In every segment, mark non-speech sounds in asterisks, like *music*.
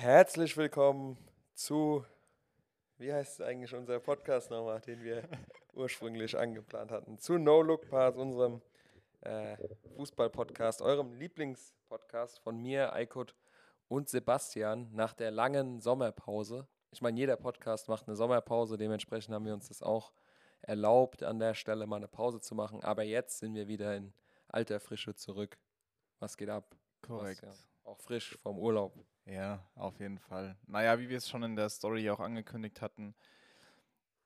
Herzlich willkommen zu, wie heißt eigentlich unser Podcast nochmal, den wir ursprünglich angeplant hatten, zu No Look Pass, unserem äh, Fußball-Podcast, eurem Lieblingspodcast von mir, Eikut und Sebastian nach der langen Sommerpause. Ich meine, jeder Podcast macht eine Sommerpause, dementsprechend haben wir uns das auch erlaubt, an der Stelle mal eine Pause zu machen. Aber jetzt sind wir wieder in alter Frische zurück. Was geht ab? Korrekt. Was, ja, auch frisch vom Urlaub. Ja, auf jeden Fall. Naja, wie wir es schon in der Story auch angekündigt hatten,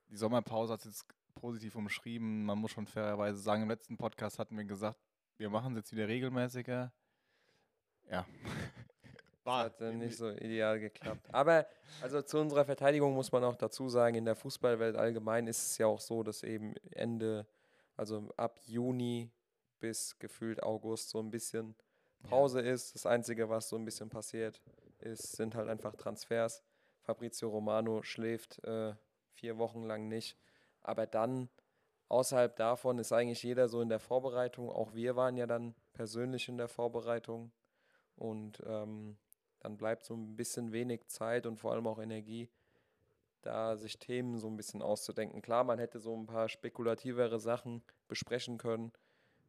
die Sommerpause hat es jetzt positiv umschrieben. Man muss schon fairerweise sagen, im letzten Podcast hatten wir gesagt, wir machen es jetzt wieder regelmäßiger. Ja. *laughs* War hat äh, nicht so ideal geklappt. Aber also zu unserer Verteidigung muss man auch dazu sagen, in der Fußballwelt allgemein ist es ja auch so, dass eben Ende, also ab Juni bis gefühlt August so ein bisschen Pause ja. ist. Das Einzige, was so ein bisschen passiert ist, sind halt einfach Transfers. Fabrizio Romano schläft äh, vier Wochen lang nicht. Aber dann, außerhalb davon, ist eigentlich jeder so in der Vorbereitung. Auch wir waren ja dann persönlich in der Vorbereitung. Und ähm, dann bleibt so ein bisschen wenig Zeit und vor allem auch Energie, da sich Themen so ein bisschen auszudenken. Klar, man hätte so ein paar spekulativere Sachen besprechen können.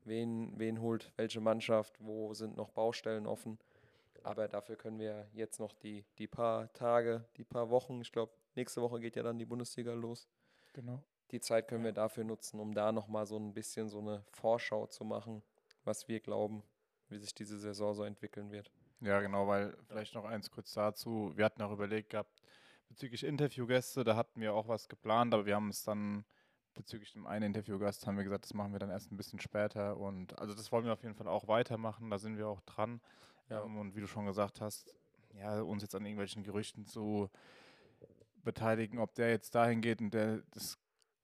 Wen, wen holt welche Mannschaft, wo sind noch Baustellen offen. Aber dafür können wir jetzt noch die, die paar Tage, die paar Wochen, ich glaube, nächste Woche geht ja dann die Bundesliga los. Genau. Die Zeit können wir dafür nutzen, um da nochmal so ein bisschen so eine Vorschau zu machen, was wir glauben, wie sich diese Saison so entwickeln wird. Ja, genau, weil vielleicht noch eins kurz dazu. Wir hatten auch überlegt gehabt, bezüglich Interviewgäste, da hatten wir auch was geplant, aber wir haben es dann bezüglich dem einen Interviewgast haben wir gesagt, das machen wir dann erst ein bisschen später und also das wollen wir auf jeden Fall auch weitermachen, da sind wir auch dran. Ja. Ähm, und wie du schon gesagt hast, ja, uns jetzt an irgendwelchen Gerüchten zu beteiligen, ob der jetzt dahin geht und der das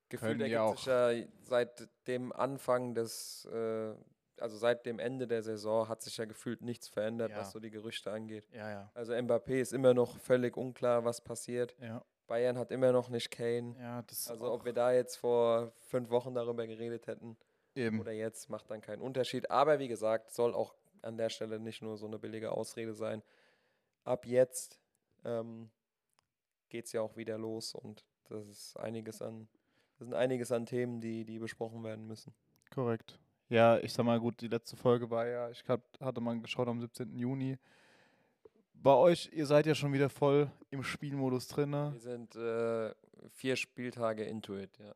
Gefühl ergibt auch sich ja seit dem Anfang des äh, also seit dem Ende der Saison hat sich ja gefühlt nichts verändert, ja. was so die Gerüchte angeht. Ja, ja. Also Mbappé ist immer noch völlig unklar, was passiert. Ja. Bayern hat immer noch nicht Kane. Ja, das also ob wir da jetzt vor fünf Wochen darüber geredet hätten Eben. oder jetzt, macht dann keinen Unterschied. Aber wie gesagt, soll auch an der Stelle nicht nur so eine billige Ausrede sein. Ab jetzt ähm, geht es ja auch wieder los und das ist einiges an, das sind einiges an Themen, die, die besprochen werden müssen. Korrekt. Ja, ich sag mal, gut, die letzte Folge war ja, ich hab, hatte mal geschaut am 17. Juni. Bei euch, ihr seid ja schon wieder voll im Spielmodus drin. Ne? Wir sind äh, vier Spieltage into it, ja.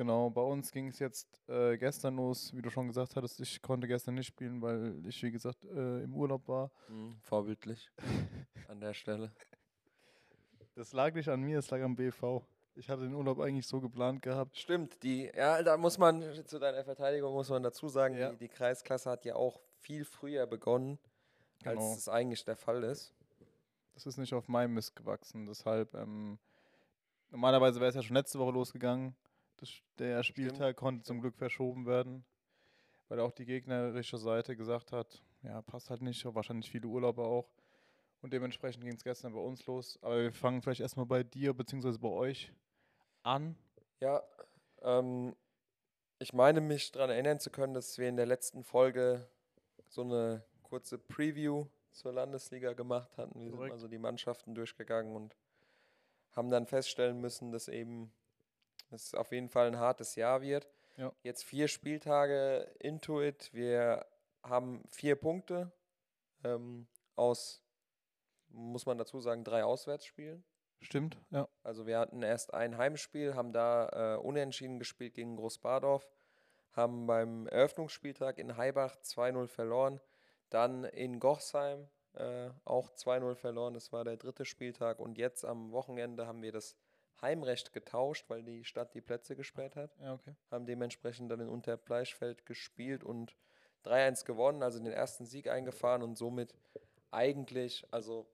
Genau, bei uns ging es jetzt äh, gestern los, wie du schon gesagt hattest. Ich konnte gestern nicht spielen, weil ich, wie gesagt, äh, im Urlaub war. Mhm, vorbildlich an der Stelle. *laughs* Das lag nicht an mir, es lag am BV. Ich hatte den Urlaub eigentlich so geplant gehabt. Stimmt, die, ja, da muss man, zu deiner Verteidigung muss man dazu sagen, ja. die, die, Kreisklasse hat ja auch viel früher begonnen, genau. als es eigentlich der Fall ist. Das ist nicht auf meinem Mist gewachsen, deshalb, ähm, normalerweise wäre es ja schon letzte Woche losgegangen. Das, der Spieltag Stimmt. konnte zum Glück verschoben werden, weil auch die gegnerische Seite gesagt hat, ja, passt halt nicht, wahrscheinlich viele Urlauber auch. Und dementsprechend ging es gestern bei uns los. Aber wir fangen vielleicht erstmal bei dir bzw. bei euch an? Ja, ähm, ich meine mich daran erinnern zu können, dass wir in der letzten Folge so eine kurze Preview zur Landesliga gemacht hatten. Wir Korrekt. sind also die Mannschaften durchgegangen und haben dann feststellen müssen, dass eben es auf jeden Fall ein hartes Jahr wird. Ja. Jetzt vier Spieltage into it. Wir haben vier Punkte ähm, aus, muss man dazu sagen, drei Auswärtsspielen. Stimmt, ja. Also wir hatten erst ein Heimspiel, haben da äh, unentschieden gespielt gegen Großbadorf, haben beim Eröffnungsspieltag in Heibach 2-0 verloren, dann in Gochsheim äh, auch 2-0 verloren, das war der dritte Spieltag und jetzt am Wochenende haben wir das Heimrecht getauscht, weil die Stadt die Plätze gesperrt hat. Ja, okay. Haben dementsprechend dann in Unterbleichfeld gespielt und 3-1 gewonnen, also den ersten Sieg eingefahren und somit eigentlich, also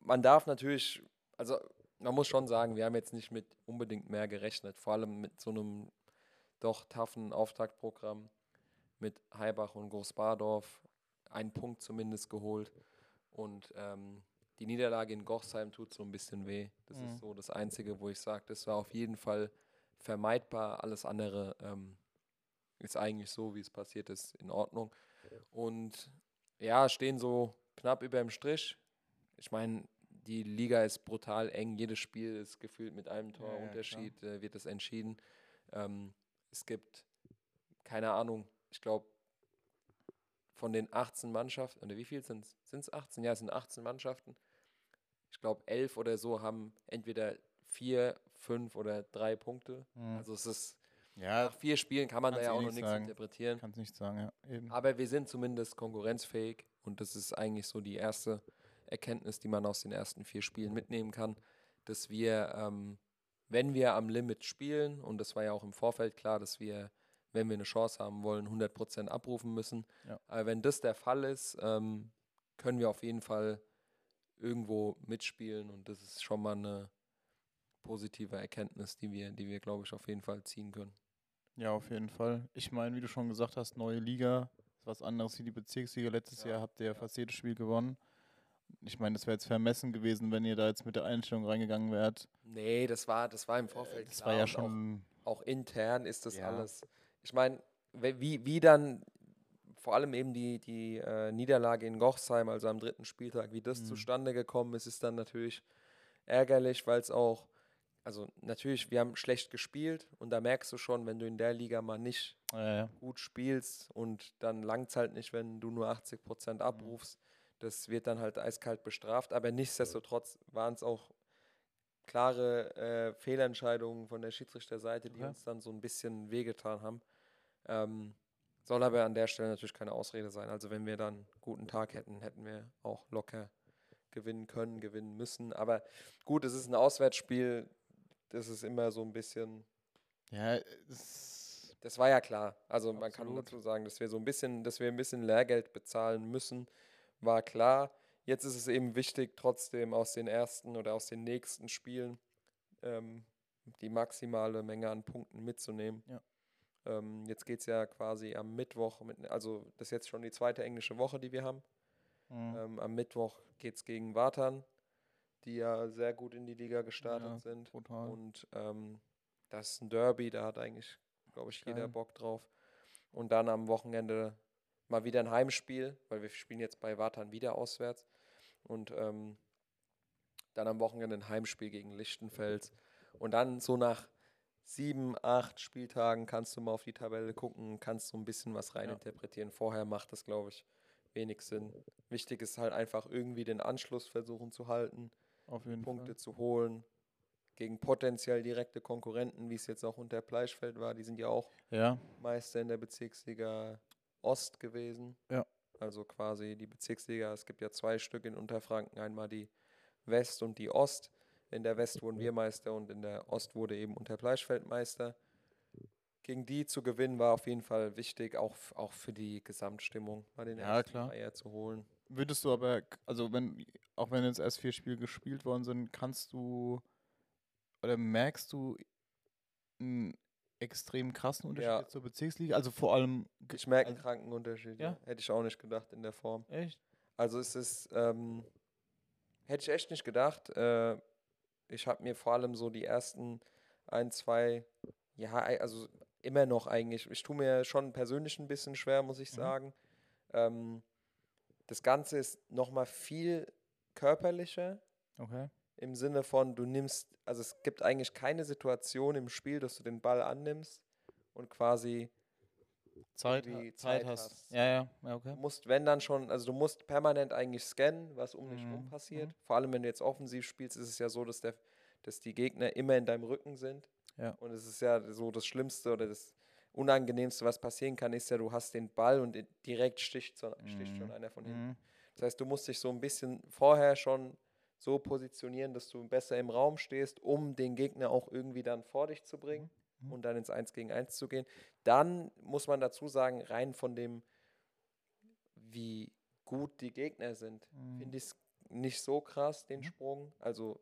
man darf natürlich also man muss schon sagen, wir haben jetzt nicht mit unbedingt mehr gerechnet, vor allem mit so einem doch taffen Auftaktprogramm mit Heibach und Großbadorf, einen Punkt zumindest geholt und ähm, die Niederlage in Gochsheim tut so ein bisschen weh. Das mhm. ist so das Einzige, wo ich sage, das war auf jeden Fall vermeidbar. Alles andere ähm, ist eigentlich so, wie es passiert ist, in Ordnung. Und ja, stehen so knapp über dem Strich ich meine, die Liga ist brutal eng. Jedes Spiel ist gefühlt mit einem Torunterschied, ja, äh, wird es entschieden. Ähm, es gibt, keine Ahnung, ich glaube, von den 18 Mannschaften, oder wie viel sind es? Sind es 18? Ja, es sind 18 Mannschaften. Ich glaube, elf oder so haben entweder vier, fünf oder drei Punkte. Mhm. Also es ist ja, nach vier Spielen kann man da ja auch noch nichts sagen. interpretieren. Kannst nicht sagen, ja. Eben. Aber wir sind zumindest konkurrenzfähig und das ist eigentlich so die erste Erkenntnis, die man aus den ersten vier Spielen mitnehmen kann, dass wir, ähm, wenn wir am Limit spielen, und das war ja auch im Vorfeld klar, dass wir, wenn wir eine Chance haben wollen, 100% abrufen müssen. Ja. Aber wenn das der Fall ist, ähm, können wir auf jeden Fall irgendwo mitspielen und das ist schon mal eine positive Erkenntnis, die wir, die wir, glaube ich, auf jeden Fall ziehen können. Ja, auf jeden Fall. Ich meine, wie du schon gesagt hast, neue Liga ist was anderes wie die Bezirksliga. Letztes ja. Jahr habt ihr ja fast jedes Spiel gewonnen. Ich meine, das wäre jetzt vermessen gewesen, wenn ihr da jetzt mit der Einstellung reingegangen wärt. Nee, das war, das war im Vorfeld. Das war ja schon. Auch, auch, intern ist das ja. alles. Ich meine, wie, wie dann vor allem eben die, die äh, Niederlage in Gochsheim, also am dritten Spieltag, wie das mhm. zustande gekommen ist, ist dann natürlich ärgerlich, weil es auch, also natürlich, wir haben schlecht gespielt und da merkst du schon, wenn du in der Liga mal nicht ja, ja. gut spielst und dann langt es halt nicht, wenn du nur 80 Prozent mhm. abrufst. Mhm das wird dann halt eiskalt bestraft, aber nichtsdestotrotz waren es auch klare äh, Fehlentscheidungen von der Schiedsrichterseite, die ja. uns dann so ein bisschen wehgetan haben. Ähm, soll aber an der Stelle natürlich keine Ausrede sein. Also wenn wir dann einen guten Tag hätten, hätten wir auch locker gewinnen können, gewinnen müssen. Aber gut, es ist ein Auswärtsspiel. Das ist immer so ein bisschen. Ja, das war ja klar. Also Absolut. man kann dazu sagen, dass wir so ein bisschen, dass wir ein bisschen Lehrgeld bezahlen müssen war klar. Jetzt ist es eben wichtig, trotzdem aus den ersten oder aus den nächsten Spielen ähm, die maximale Menge an Punkten mitzunehmen. Ja. Ähm, jetzt geht es ja quasi am Mittwoch, mit, also das ist jetzt schon die zweite englische Woche, die wir haben. Mhm. Ähm, am Mittwoch geht es gegen Watern, die ja sehr gut in die Liga gestartet ja, sind. Total. Und ähm, das ist ein Derby, da hat eigentlich, glaube ich, jeder Geil. Bock drauf. Und dann am Wochenende mal wieder ein Heimspiel, weil wir spielen jetzt bei Wartan wieder auswärts. Und ähm, dann am Wochenende ein Heimspiel gegen Lichtenfels. Und dann so nach sieben, acht Spieltagen kannst du mal auf die Tabelle gucken, kannst so ein bisschen was reininterpretieren. Ja. Vorher macht das, glaube ich, wenig Sinn. Wichtig ist halt einfach irgendwie den Anschluss versuchen zu halten, Punkte Fall. zu holen gegen potenziell direkte Konkurrenten, wie es jetzt auch unter Fleischfeld war. Die sind ja auch ja. Meister in der Bezirksliga Ost gewesen. Ja. Also quasi die Bezirksliga. Es gibt ja zwei Stück in Unterfranken, einmal die West und die Ost. In der West wurden wir Meister und in der Ost wurde eben Unterbleichfeld Meister. Gegen die zu gewinnen war auf jeden Fall wichtig, auch, auch für die Gesamtstimmung bei den ja, ersten klar. Eier zu holen. Würdest du aber, also wenn, auch wenn jetzt erst vier Spiele gespielt worden sind, kannst du oder merkst du einen extrem krassen Unterschied ja. zur Bezirksliga. Also vor allem. Ich merke einen kranken Unterschied. Ja? Hätte ich auch nicht gedacht in der Form. Echt? Also es ist, ähm, hätte ich echt nicht gedacht. Äh, ich habe mir vor allem so die ersten ein, zwei, ja, also immer noch eigentlich, ich tue mir schon persönlich ein bisschen schwer, muss ich mhm. sagen. Mhm. Ähm, das Ganze ist nochmal viel körperlicher. Okay im Sinne von, du nimmst, also es gibt eigentlich keine Situation im Spiel, dass du den Ball annimmst und quasi Zeit, Zeit, Zeit hast. hast. Ja, ja, ja, okay. Du musst, wenn dann schon, also du musst permanent eigentlich scannen, was um dich herum mhm. passiert. Mhm. Vor allem, wenn du jetzt offensiv spielst, ist es ja so, dass, der, dass die Gegner immer in deinem Rücken sind. Ja. Und es ist ja so das Schlimmste oder das Unangenehmste, was passieren kann, ist ja, du hast den Ball und direkt sticht, so, sticht mhm. schon einer von hinten. Mhm. Das heißt, du musst dich so ein bisschen vorher schon so positionieren, dass du besser im Raum stehst, um den Gegner auch irgendwie dann vor dich zu bringen mhm. Und dann ins 1 gegen 1 zu gehen. Dann muss man dazu sagen, rein von dem, wie gut die Gegner sind, mhm. finde ich es nicht so krass, den mhm. Sprung. Also,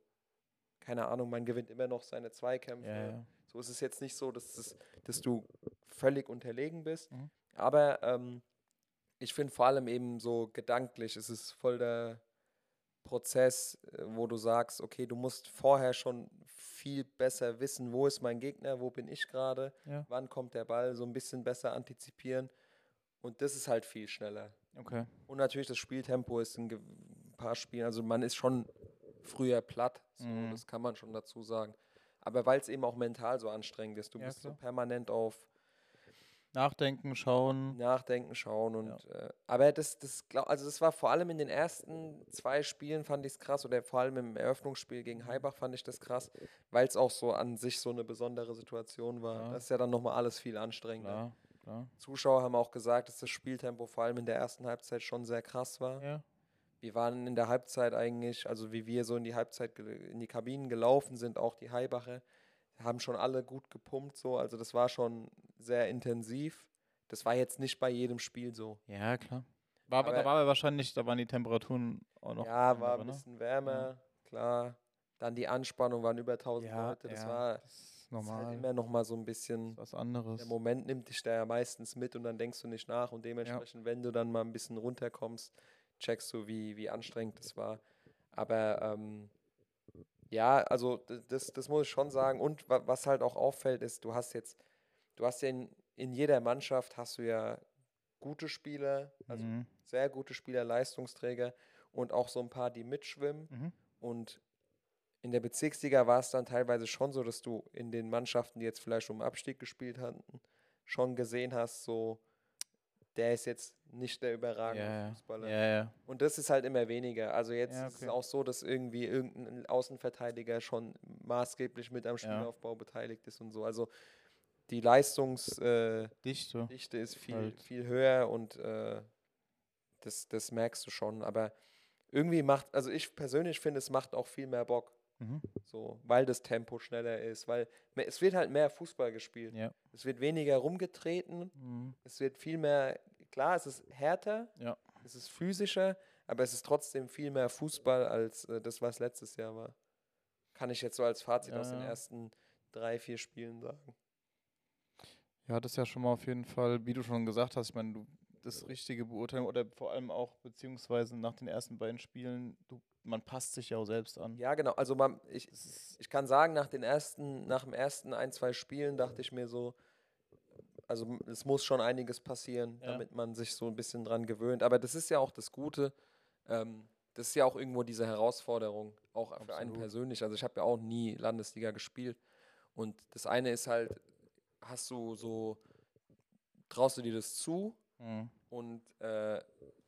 keine Ahnung, man gewinnt immer noch seine Zweikämpfe. Ja, ja. So ist es jetzt nicht so, dass, es, dass du völlig unterlegen bist. Mhm. Aber ähm, ich finde vor allem eben so gedanklich, es ist voll der Prozess, äh, wo du sagst, okay, du musst vorher schon viel besser wissen, wo ist mein Gegner, wo bin ich gerade, ja. wann kommt der Ball, so ein bisschen besser antizipieren. Und das ist halt viel schneller. Okay. Und natürlich das Spieltempo ist ein paar Spielen. Also man ist schon früher platt, so, Mhm. das kann man schon dazu sagen. Aber weil es eben auch mental so anstrengend ist. Du Ja, bist so permanent auf Nachdenken, schauen. Nachdenken, schauen und äh, aber das, das glaub, also das war vor allem in den ersten zwei Spielen fand ich es krass oder vor allem im Eröffnungsspiel gegen Heibach fand ich das krass, weil es auch so an sich so eine besondere Situation war. Ja. Das ist ja dann nochmal alles viel anstrengender. Klar, klar. Zuschauer haben auch gesagt, dass das Spieltempo vor allem in der ersten Halbzeit schon sehr krass war. Ja. Wir waren in der Halbzeit eigentlich, also wie wir so in die Halbzeit in die Kabinen gelaufen sind, auch die Heibache, haben schon alle gut gepumpt so, also das war schon sehr intensiv. Das war jetzt nicht bei jedem Spiel so. Ja, klar. War, aber, da war aber wahrscheinlich, da waren die Temperaturen auch noch. ja, war ein ne? bisschen wärmer, klar. Dann die Anspannung waren über 1000 Ja, Leute. Das ja, war das ist das ist halt normal. immer noch mal so ein bisschen was anderes. Der Moment nimmt dich da ja meistens mit und dann denkst du nicht nach und dementsprechend, wenn du dann mal ein bisschen runterkommst, checkst du, wie, wie anstrengend das war. Aber ähm, ja, also das, das muss ich schon sagen. Und wa- was halt auch auffällt, ist, du hast jetzt, du hast ja in, in jeder Mannschaft hast du ja gute Spieler, also Mhm. sehr gute Spieler, Leistungsträger und auch so ein paar, die mitschwimmen. Mhm. Und in der Bezirksliga war es dann teilweise schon so, dass du in den Mannschaften, die jetzt vielleicht um Abstieg gespielt hatten, schon gesehen hast, so, der ist jetzt nicht der überragende ja. Fußballer. ja, ja. Und das ist halt immer weniger. Also jetzt Ja, ist es okay. auch so, dass irgendwie irgendein Außenverteidiger schon maßgeblich mit am. Spielaufbau beteiligt ist und so. Also die Leistungsdichte äh, ist viel, Halt. viel höher und äh, das, das merkst du schon. Aber irgendwie macht, also ich persönlich finde, es macht auch viel mehr Bock. Mhm. So, weil das Tempo schneller ist, weil es wird halt mehr Fußball gespielt. Ja. Es wird weniger rumgetreten, Mhm. es wird viel mehr, klar, es ist härter, Ja. es ist physischer, aber es ist trotzdem viel mehr Fußball als äh, das, was letztes Jahr war. Kann ich jetzt so als Fazit aus den Ja. ersten drei, vier Spielen sagen. Ja, das ist ja schon mal auf jeden Fall, wie du schon gesagt hast, ich meine, du das richtige Beurteilen oder vor allem auch beziehungsweise nach den ersten beiden Spielen, du, man passt sich ja auch selbst an. Ja, genau. Also man, ich, ich kann sagen, nach den ersten, nach dem ersten ein, zwei Spielen dachte ich mir so, also es muss schon einiges passieren, Ja. damit man sich so ein bisschen dran gewöhnt. Aber das ist ja auch das Gute. Ähm, das ist ja auch irgendwo diese Herausforderung, auch für einen Absolut. persönlich. Also ich habe ja auch nie Landesliga gespielt. Und das eine ist halt, hast du so, traust du dir das zu? Mhm. Und äh,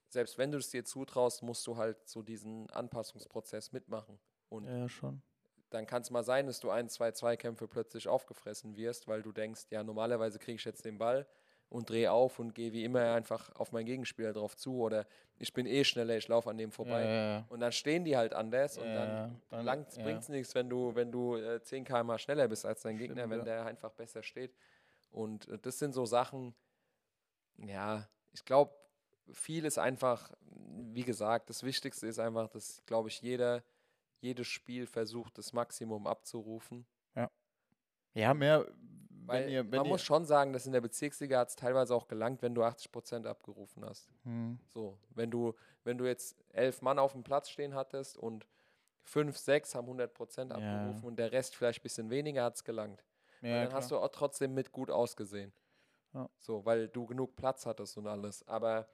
selbst wenn du es dir zutraust, musst du halt so diesen Anpassungsprozess mitmachen. Und ja, schon. Dann kann es mal sein, dass du ein, zwei Zweikämpfe plötzlich aufgefressen wirst, weil du denkst, ja, normalerweise kriege ich jetzt den Ball und drehe auf und gehe wie immer einfach auf meinen Gegenspieler drauf zu oder ich bin eh schneller, ich laufe an dem vorbei. Ja. Und dann stehen die halt anders und Ja, dann ja. Dann- langt, ja. bringt es nichts, wenn du, wenn du äh, 10 km schneller bist als dein Gegner, Stimmt, wenn ja. der einfach besser steht. Und äh, das sind so Sachen, ja, ich glaube, viel ist einfach, wie gesagt, das Wichtigste ist einfach, dass, glaube ich, jeder, jedes Spiel versucht, das Maximum abzurufen. Ja, mehr, Weil wenn ihr, wenn man ihr, muss schon sagen, dass in der Bezirksliga hat es teilweise auch gelangt, wenn du 80% abgerufen hast. Hm, So, wenn du, wenn du jetzt elf Mann auf dem Platz stehen hattest und fünf, sechs haben 100% Ja. abgerufen und der Rest vielleicht ein bisschen weniger, hat es gelangt. ja, dann klar. hast du auch trotzdem mit gut ausgesehen. Ja. So, weil du genug Platz hattest und alles. Aber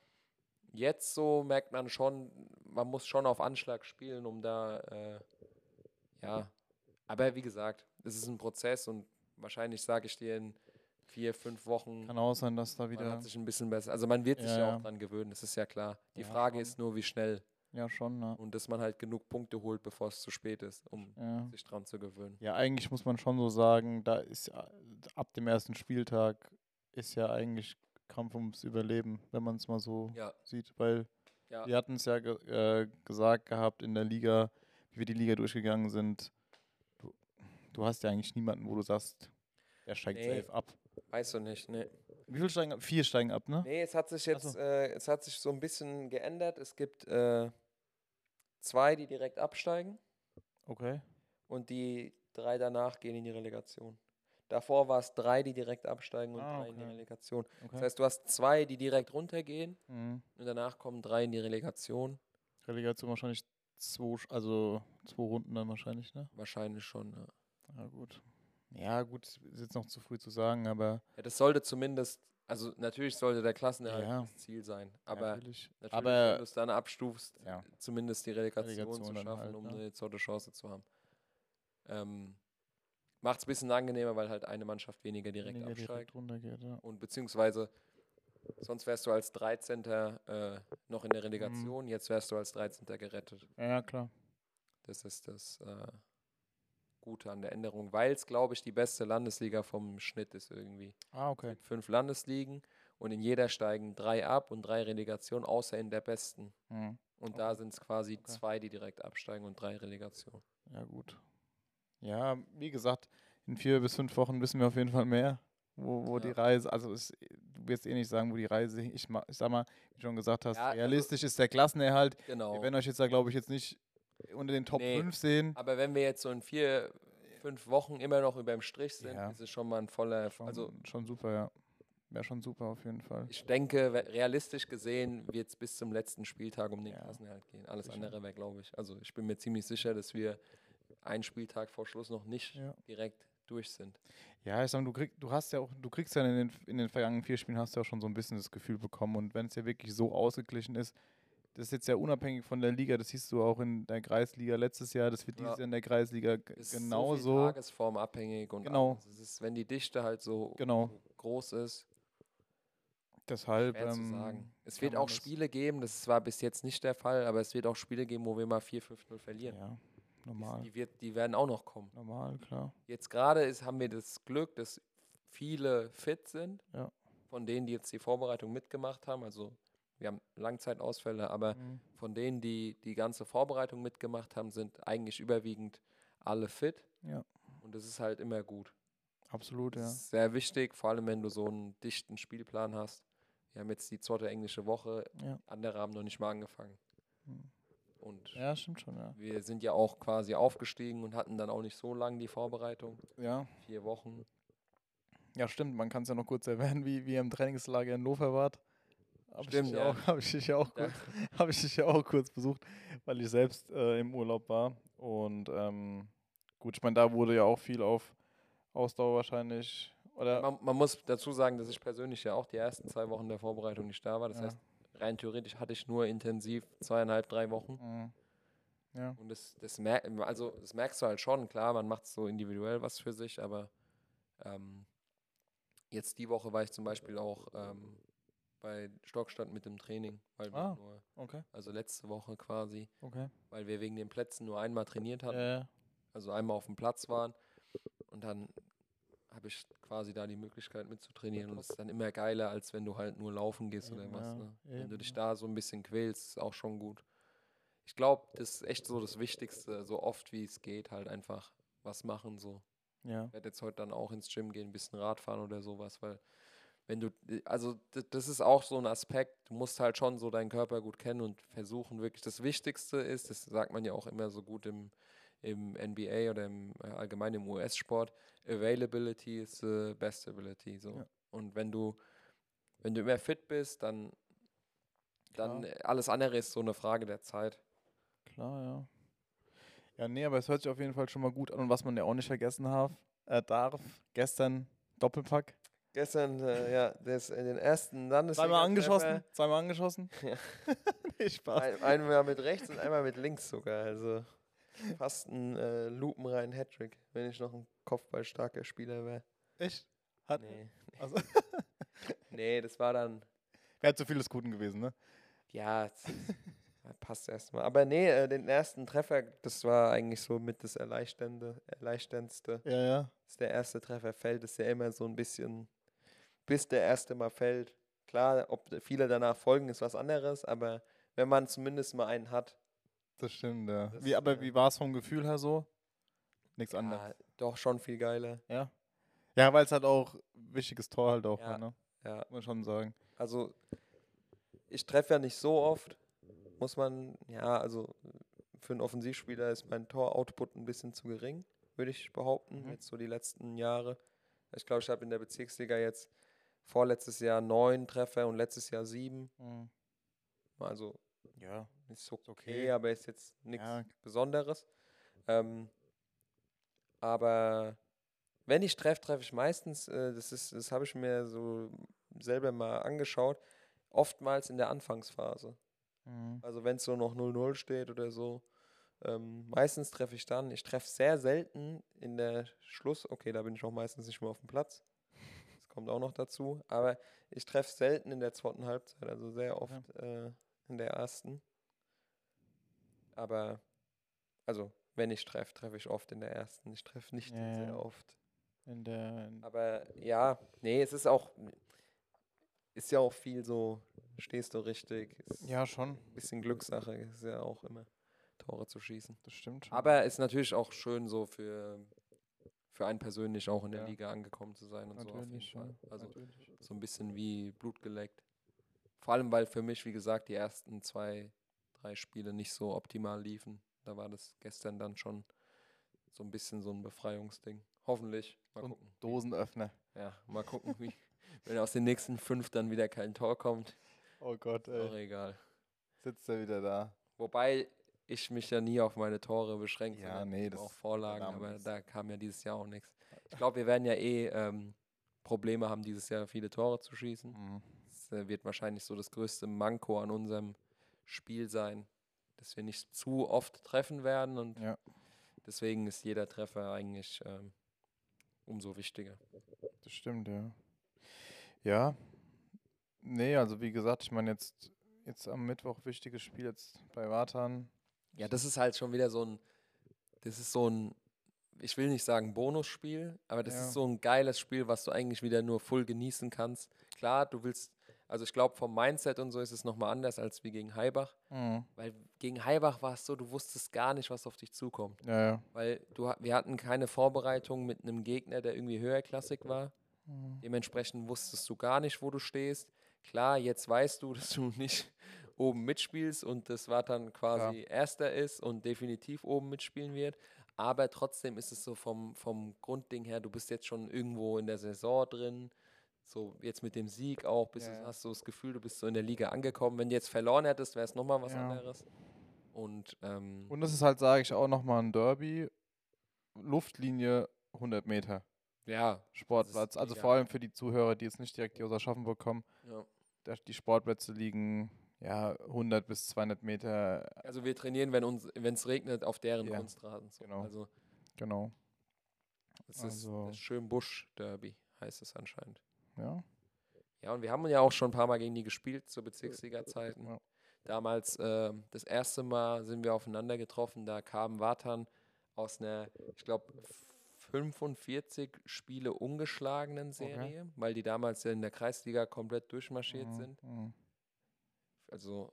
jetzt so merkt man schon, man muss schon auf Anschlag spielen, um da, äh, ja. Aber wie gesagt, es ist ein Prozess und wahrscheinlich sage ich dir in vier, fünf Wochen, Kann auch sein, dass da man wieder, hat sich ein bisschen besser. Also man wird sich ja, Ja. auch dran gewöhnen, das ist ja klar. Die Ja, Frage schon. ist nur, wie schnell ja schon, ne? und dass man halt genug Punkte holt, bevor es zu spät ist, um Ja. sich dran zu gewöhnen. Ja, eigentlich muss man schon so sagen, da ist ja, ab dem ersten Spieltag ist ja eigentlich Kampf ums Überleben, wenn man es mal so Ja, sieht, weil ja. wir hatten es ja ge äh, gesagt gehabt in der Liga, wie wir die Liga durchgegangen sind. Du, du hast ja eigentlich niemanden, wo du sagst, der steigt Nee. safe ab. Weißt du nicht, ne? Wie viel steigen ab? Vier steigen ab, ne? Nee, es hat sich jetzt, so. äh, es hat sich so ein bisschen geändert. Es gibt äh, zwei, die direkt absteigen Okay. und die drei danach gehen in die Relegation. Davor war es drei, die direkt absteigen und Ah, drei in die. Relegation. okay. Das heißt, du hast zwei, die direkt runtergehen mhm. und danach kommen drei in die Relegation. Relegation wahrscheinlich zwei, also zwei Runden dann wahrscheinlich, ne? Wahrscheinlich schon. Ja. Ja, gut. Ja, gut, ist jetzt noch zu früh zu sagen, aber Ja, das sollte zumindest Also natürlich sollte der Klassenerhalt Ja. das Ziel sein, aber natürlich. natürlich, Aber- wenn du es dann abstufst, Ja. zumindest die Relegation, Relegation zu schaffen, halt, um ne? eine zweite Chance zu haben. Ähm, Macht es ein bisschen angenehmer, weil halt eine Mannschaft weniger direkt Weniger absteigt. direkt ja. Und beziehungsweise, sonst wärst du als 13. Äh, noch in der Mhm. Relegation, jetzt wärst du als 13. gerettet. ja, klar. Das ist das äh, Gute an der Änderung, weil es, glaube ich, die beste Landesliga vom Schnitt ist irgendwie. Ah, Es okay. gibt fünf Landesligen und in jeder steigen drei ab und drei Relegationen, außer in der besten. Mhm. Und da sind es quasi Okay. zwei, die direkt absteigen und drei Relegationen. Ja, gut. Ja, wie gesagt, in vier bis fünf Wochen wissen wir auf jeden Fall mehr, wo, wo die Ja. Reise, also es, du wirst eh nicht sagen, wo die Reise, ich, ich sag mal, wie du schon gesagt hast, Ja, also- realistisch ist der Klassenerhalt. Genau. Wir werden euch jetzt da, glaube ich, jetzt nicht unter den Top Nee. 5 sehen. Aber wenn wir jetzt so in vier, fünf Wochen immer noch über dem Strich sind, Ja. ist es schon mal ein voller. Schon, Also schon super, ja. Wäre schon super auf jeden Fall. ich denke, realistisch gesehen wird es bis zum letzten Spieltag um den Ja. Klassenerhalt gehen. Alles Sicher. andere wäre, glaube ich. Also ich bin mir ziemlich sicher, dass wir einen Spieltag vor Schluss noch nicht Ja. direkt durch sind. Ja, ich sag mal, du, krieg, du hast ja auch, du kriegst ja in den, in den vergangenen vier Spielen hast du ja auch schon so ein bisschen das Gefühl bekommen. Und wenn es ja wirklich so ausgeglichen ist, das ist jetzt ja unabhängig von der Liga, das siehst du auch in der Kreisliga letztes Jahr, das wird Ja. dieses Jahr in der Kreisliga ist so genauso. Tagesform abhängig und Genau. ist, wenn die Dichte halt so, Genau. so groß ist, Deshalb. schwer zu ähm, sagen. Es wird auch Spiele geben, das war bis jetzt nicht der Fall, aber es wird auch Spiele geben, wo wir mal 4-5-0 verlieren. Ja, normal. Die, wird, die werden auch noch kommen. Normal, klar. Jetzt gerade ist, haben wir das Glück, dass viele fit sind, Ja. von denen, die jetzt die Vorbereitung mitgemacht haben. Also wir haben Langzeitausfälle, aber Mhm. von denen, die die ganze Vorbereitung mitgemacht haben, sind eigentlich überwiegend alle fit. Ja. Und das ist halt immer gut. Absolut, Das ja. ist sehr wichtig, vor allem wenn du so einen dichten Spielplan hast. Wir haben jetzt die zweite englische Woche, Ja. andere haben noch nicht mal angefangen. Mhm. Und Ja, stimmt schon, ja. wir sind ja auch quasi aufgestiegen und hatten dann auch nicht so lange die Vorbereitung. Ja, Vier Wochen. ja stimmt. Man kann es ja noch kurz erwähnen, wie, wie ihr im Trainingslager in Hannover wart. Hab Stimmt, ich ja. auch, Habe ich dich ja auch kurz, habe ich dich ja auch kurz besucht, weil ich selbst äh, im Urlaub war. Und ähm, gut, ich meine, da wurde ja auch viel auf Ausdauer wahrscheinlich. Oder Man, man muss dazu sagen, dass ich persönlich ja auch die ersten zwei Wochen der Vorbereitung nicht da war. Das Ja. heißt, rein theoretisch hatte ich nur intensiv zweieinhalb, drei Wochen. Mhm. Ja, Und das, das, mer also das merkst du halt schon, klar, man macht so individuell was für sich, aber ähm, jetzt die Woche war ich zum Beispiel auch ähm, bei Stockstadt mit dem Training, weil Ah. nur, okay, also letzte Woche quasi, okay. weil wir wegen den Plätzen nur einmal trainiert hatten, Äh, also einmal auf dem Platz waren und dann habe ich quasi da die Möglichkeit mitzutrainieren und das ist dann immer geiler, als wenn du halt nur laufen gehst oder Eben, was. ja, Ne? Wenn du dich da so ein bisschen quälst, ist auch schon gut. Ich glaube, das ist echt so das Wichtigste, so oft wie es geht, halt einfach was machen. So. ja, Ich werde jetzt heute dann auch ins Gym gehen, ein bisschen Radfahren oder sowas, weil wenn du, also das ist auch so ein Aspekt, du musst halt schon so deinen Körper gut kennen und versuchen wirklich, das Wichtigste ist, das sagt man ja auch immer so gut im, im NBA oder im äh, allgemein im US-Sport, Availability is the best ability. So. Ja. Und wenn du, wenn du immer fit bist, dann, dann Klar. äh, alles andere ist so eine Frage der Zeit. klar, ja. Ja, nee, aber es hört sich auf jeden Fall schon mal gut an. Und was man ja auch nicht vergessen darf, äh, darf gestern Doppelpack. Gestern, äh, ja, das, in den ersten Landesliga Zweimal angeschossen, *laughs* zweimal angeschossen. Ja. *laughs* nee, Spaß. Ein, einmal mit rechts und einmal mit links sogar. Also fast ein äh, lupenrein Hattrick, wenn ich noch ein kopfballstarker Spieler wäre. Echt? Hat, Nee. Also, *laughs* *laughs* nee, das war dann, wäre zu viel des Guten gewesen, ne? ja, *laughs* passt erstmal. Aber nee, äh, den ersten Treffer, das war eigentlich so mit das Erleichternde, Erleichterndste. Ja, ja. Dass der erste Treffer fällt, ist ja immer so ein bisschen, bis der erste mal fällt. Klar, ob viele danach folgen, ist was anderes, aber wenn man zumindest mal einen hat, Das stimmt, ja. Das, wie, aber äh, wie war es vom Gefühl her so? Nichts anderes. ja, doch schon viel geiler. Ja. Ja, weil es halt auch ein wichtiges Tor halt auch Ja. war, ne? Ja, Muss man schon sagen. Also, ich treffe ja nicht so oft, muss man, ja, also für einen Offensivspieler ist mein Tor-Output ein bisschen zu gering, würde ich behaupten, Mhm. jetzt so die letzten Jahre. Ich glaube, ich habe in der Bezirksliga jetzt vorletztes Jahr neun Treffer und letztes Jahr sieben. Also Ja. ist okay, okay. aber ist jetzt nichts Ja. Besonderes. Ähm, aber wenn ich treffe, treffe ich meistens, äh, das ist, das habe ich mir so selber mal angeschaut, oftmals in der Anfangsphase. Mhm. Also wenn es so noch 0-0 steht oder so. Ähm, meistens treffe ich dann, ich treffe sehr selten in der Schluss, okay, da bin ich auch meistens nicht mehr auf dem Platz. Das kommt auch noch dazu. Aber ich treffe selten in der zweiten Halbzeit, also sehr oft ja. äh, in der ersten. Aber, also, wenn ich treffe, treffe ich oft in der ersten. Ich treffe nicht ja, sehr oft. In der. In Aber ja, nee, es ist auch, ist ja auch viel so, stehst du richtig. ja, schon. Ein bisschen Glückssache ist ja auch immer, Tore zu schießen. Das stimmt schon. Aber ist natürlich auch schön so für, für einen persönlich auch in der ja. Liga angekommen zu sein und natürlich, so auf jeden Fall. Also natürlich. so ein bisschen wie Blut geleckt. Vor allem, weil für mich, wie gesagt, die ersten zwei, drei Spiele nicht so optimal liefen. Da war das gestern dann schon so ein bisschen so ein Befreiungsding. Hoffentlich. Mal und gucken. Dosenöffner. Ja, mal gucken, wie, wenn aus den nächsten fünf dann wieder kein Tor kommt. Oh Gott, ey. Auch egal. Sitzt er wieder da. Wobei ich mich ja nie auf meine Tore beschränkt Ja, nee, das auch Vorlagen, aber da kam ja dieses Jahr auch nichts. Ich glaube, wir werden ja eh ähm, Probleme haben, dieses Jahr viele Tore zu schießen. Mhm. Das äh, wird wahrscheinlich so das größte Manko an unserem Spiel sein, dass wir nicht zu oft treffen werden und ja. deswegen ist jeder Treffer eigentlich ähm, umso wichtiger. Das stimmt, ja. Ja. Nee, also wie gesagt, ich meine jetzt, jetzt am Mittwoch wichtiges Spiel jetzt bei Watan. Ja, das ist halt schon wieder so ein, das ist so ein, ich will nicht sagen Bonusspiel, aber das ja. ist so ein geiles Spiel, was du eigentlich wieder nur voll genießen kannst. Klar, du willst also ich glaube, vom Mindset und so ist es nochmal anders als wie gegen Heibach. Mhm. Weil gegen Heibach war es so, du wusstest gar nicht, was auf dich zukommt. Ja, ja. Weil du, wir hatten keine Vorbereitung mit einem Gegner, der irgendwie höherklassig war. Mhm. Dementsprechend wusstest du gar nicht, wo du stehst. Klar, jetzt weißt du, *laughs* dass du nicht oben mitspielst und das war dann quasi ja. Erster ist und definitiv oben mitspielen wird. Aber trotzdem ist es so vom, vom Grundding her, du bist jetzt schon irgendwo in der Saison drin so jetzt mit dem Sieg auch, bist ja. du, hast du das Gefühl, du bist so in der Liga angekommen. Wenn du jetzt verloren hättest, wäre es nochmal was ja. anderes. Und, ähm, und das ist halt, sage ich auch, nochmal ein Derby. Luftlinie 100 Meter. Ja. Sportplatz. Also vor allem für die Zuhörer, die jetzt nicht direkt hier aus Aschaffenburg kommen. Ja. Die Sportplätze liegen ja 100 bis 200 Meter. Also wir trainieren, wenn es regnet, auf deren ja. Kunstrasen. So. Genau. Also genau. Also. ist das Schönbusch-Derby, heißt es anscheinend. Ja. Ja, und wir haben ja auch schon ein paar Mal gegen die gespielt zu Bezirksliga-Zeiten. Ja. Damals, äh, das erste Mal sind wir aufeinander getroffen, da kam Watan aus einer, ich glaube, 45 Spiele ungeschlagenen Serie, okay. weil die damals ja in der Kreisliga komplett durchmarschiert mhm. sind. Mhm. Also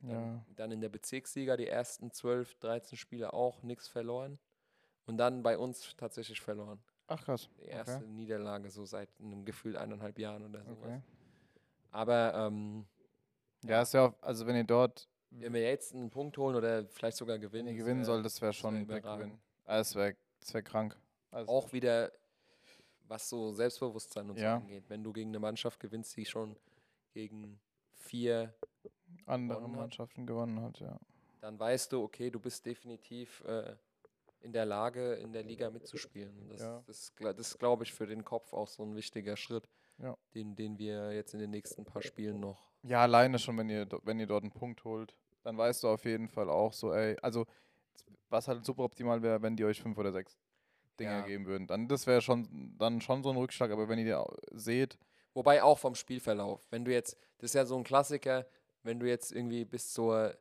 dann, ja. dann, in der Bezirksliga die ersten 12, 13 Spiele auch nichts verloren. Und dann bei uns tatsächlich verloren. Ach krass. Die erste okay. Niederlage so seit einem Gefühl eineinhalb Jahren oder sowas. Okay. Aber ähm, ja, ist ja auch, also wenn ihr dort wenn wir jetzt einen Punkt holen oder vielleicht sogar gewinnen. Wenn ihr gewinnen soll, das wäre schon ein Gewinn. Das wäre wär krank. Also auch wieder, was so Selbstbewusstsein und ja. so angeht. Wenn du gegen eine Mannschaft gewinnst, die schon gegen vier andere Mannschaften gewonnen hat, ja. Dann weißt du, okay, du bist definitiv äh, in der Lage, in der Liga mitzuspielen. Das, ja. das, das ist, glaube ich, für den Kopf auch so ein wichtiger Schritt, ja. den, den wir jetzt in den nächsten paar Spielen noch. Ja, alleine schon, wenn ihr, wenn ihr dort einen Punkt holt, dann weißt du auf jeden Fall auch so, ey, also was halt super optimal wäre, wenn die euch fünf oder sechs Dinge ja. geben würden. Dann das wäre schon dann schon so ein Rückschlag, aber wenn ihr seht. Wobei auch vom Spielverlauf. Wenn du jetzt, das ist ja so ein Klassiker, wenn du jetzt irgendwie bis zur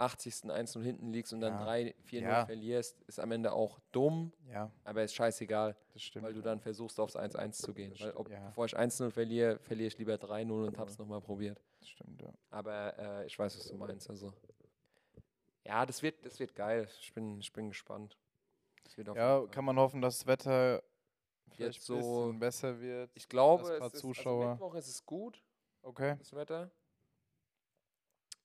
80. 1-0 hinten liegst und dann ja. 3-4-0 ja. verlierst, ist am Ende auch dumm, ja. aber ist scheißegal, weil du dann versuchst, aufs 1-1 zu gehen. Weil, ob, bevor ich 1-0 verliere, verliere ich lieber 3-0 und habe es nochmal probiert. Das stimmt, ja. Aber äh, ich weiß, was du meinst. Also, ja, das wird, das wird geil. Ich bin, ich bin gespannt. ja, kann man hoffen, dass das Wetter vielleicht so besser wird. Ich glaube, es ist, also Zuschauer. Also Mittwoch ist es gut. Okay. Das Wetter.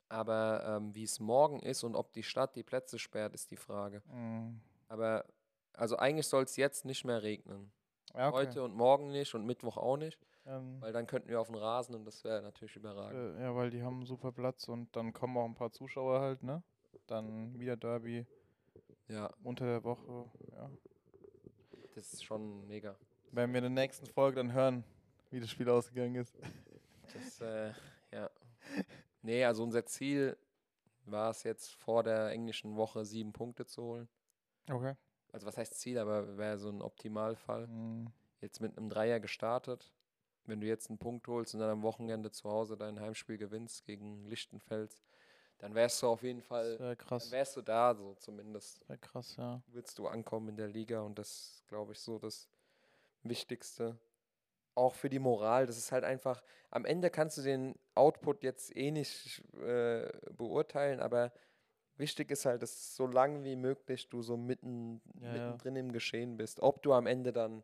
Aber ähm, wie es morgen ist und ob die Stadt die Plätze sperrt, ist die Frage. Mhm. Aber also eigentlich soll es jetzt nicht mehr regnen. Ja, okay. Heute und morgen nicht und Mittwoch auch nicht. Ähm, weil dann könnten wir auf den Rasen und das wäre natürlich überragend. Äh, ja, weil die haben super Platz und dann kommen auch ein paar Zuschauer halt, ne? Dann wieder Derby. Ja. Unter der Woche, ja. Das ist schon mega. Wenn wir in der nächsten Folge dann hören, wie das Spiel ausgegangen ist. Das, äh, ja. *laughs* Nee, also unser Ziel war es jetzt vor der englischen Woche sieben Punkte zu holen. Okay. Also was heißt Ziel, aber wäre so ein Optimalfall. Mhm. Jetzt mit einem Dreier gestartet. Wenn du jetzt einen Punkt holst und dann am Wochenende zu Hause dein Heimspiel gewinnst gegen Lichtenfels, dann wärst du auf jeden Fall, krass. wärst du da so zumindest. Sehr krass, ja. Willst du ankommen in der Liga und das ist, glaube ich, so das Wichtigste. Auch für die Moral, das ist halt einfach, am Ende kannst du den Output jetzt eh nicht äh, beurteilen, aber wichtig ist halt, dass so lang wie möglich du so mitten, Ja, ja. mittendrin im Geschehen bist. Ob du am Ende dann,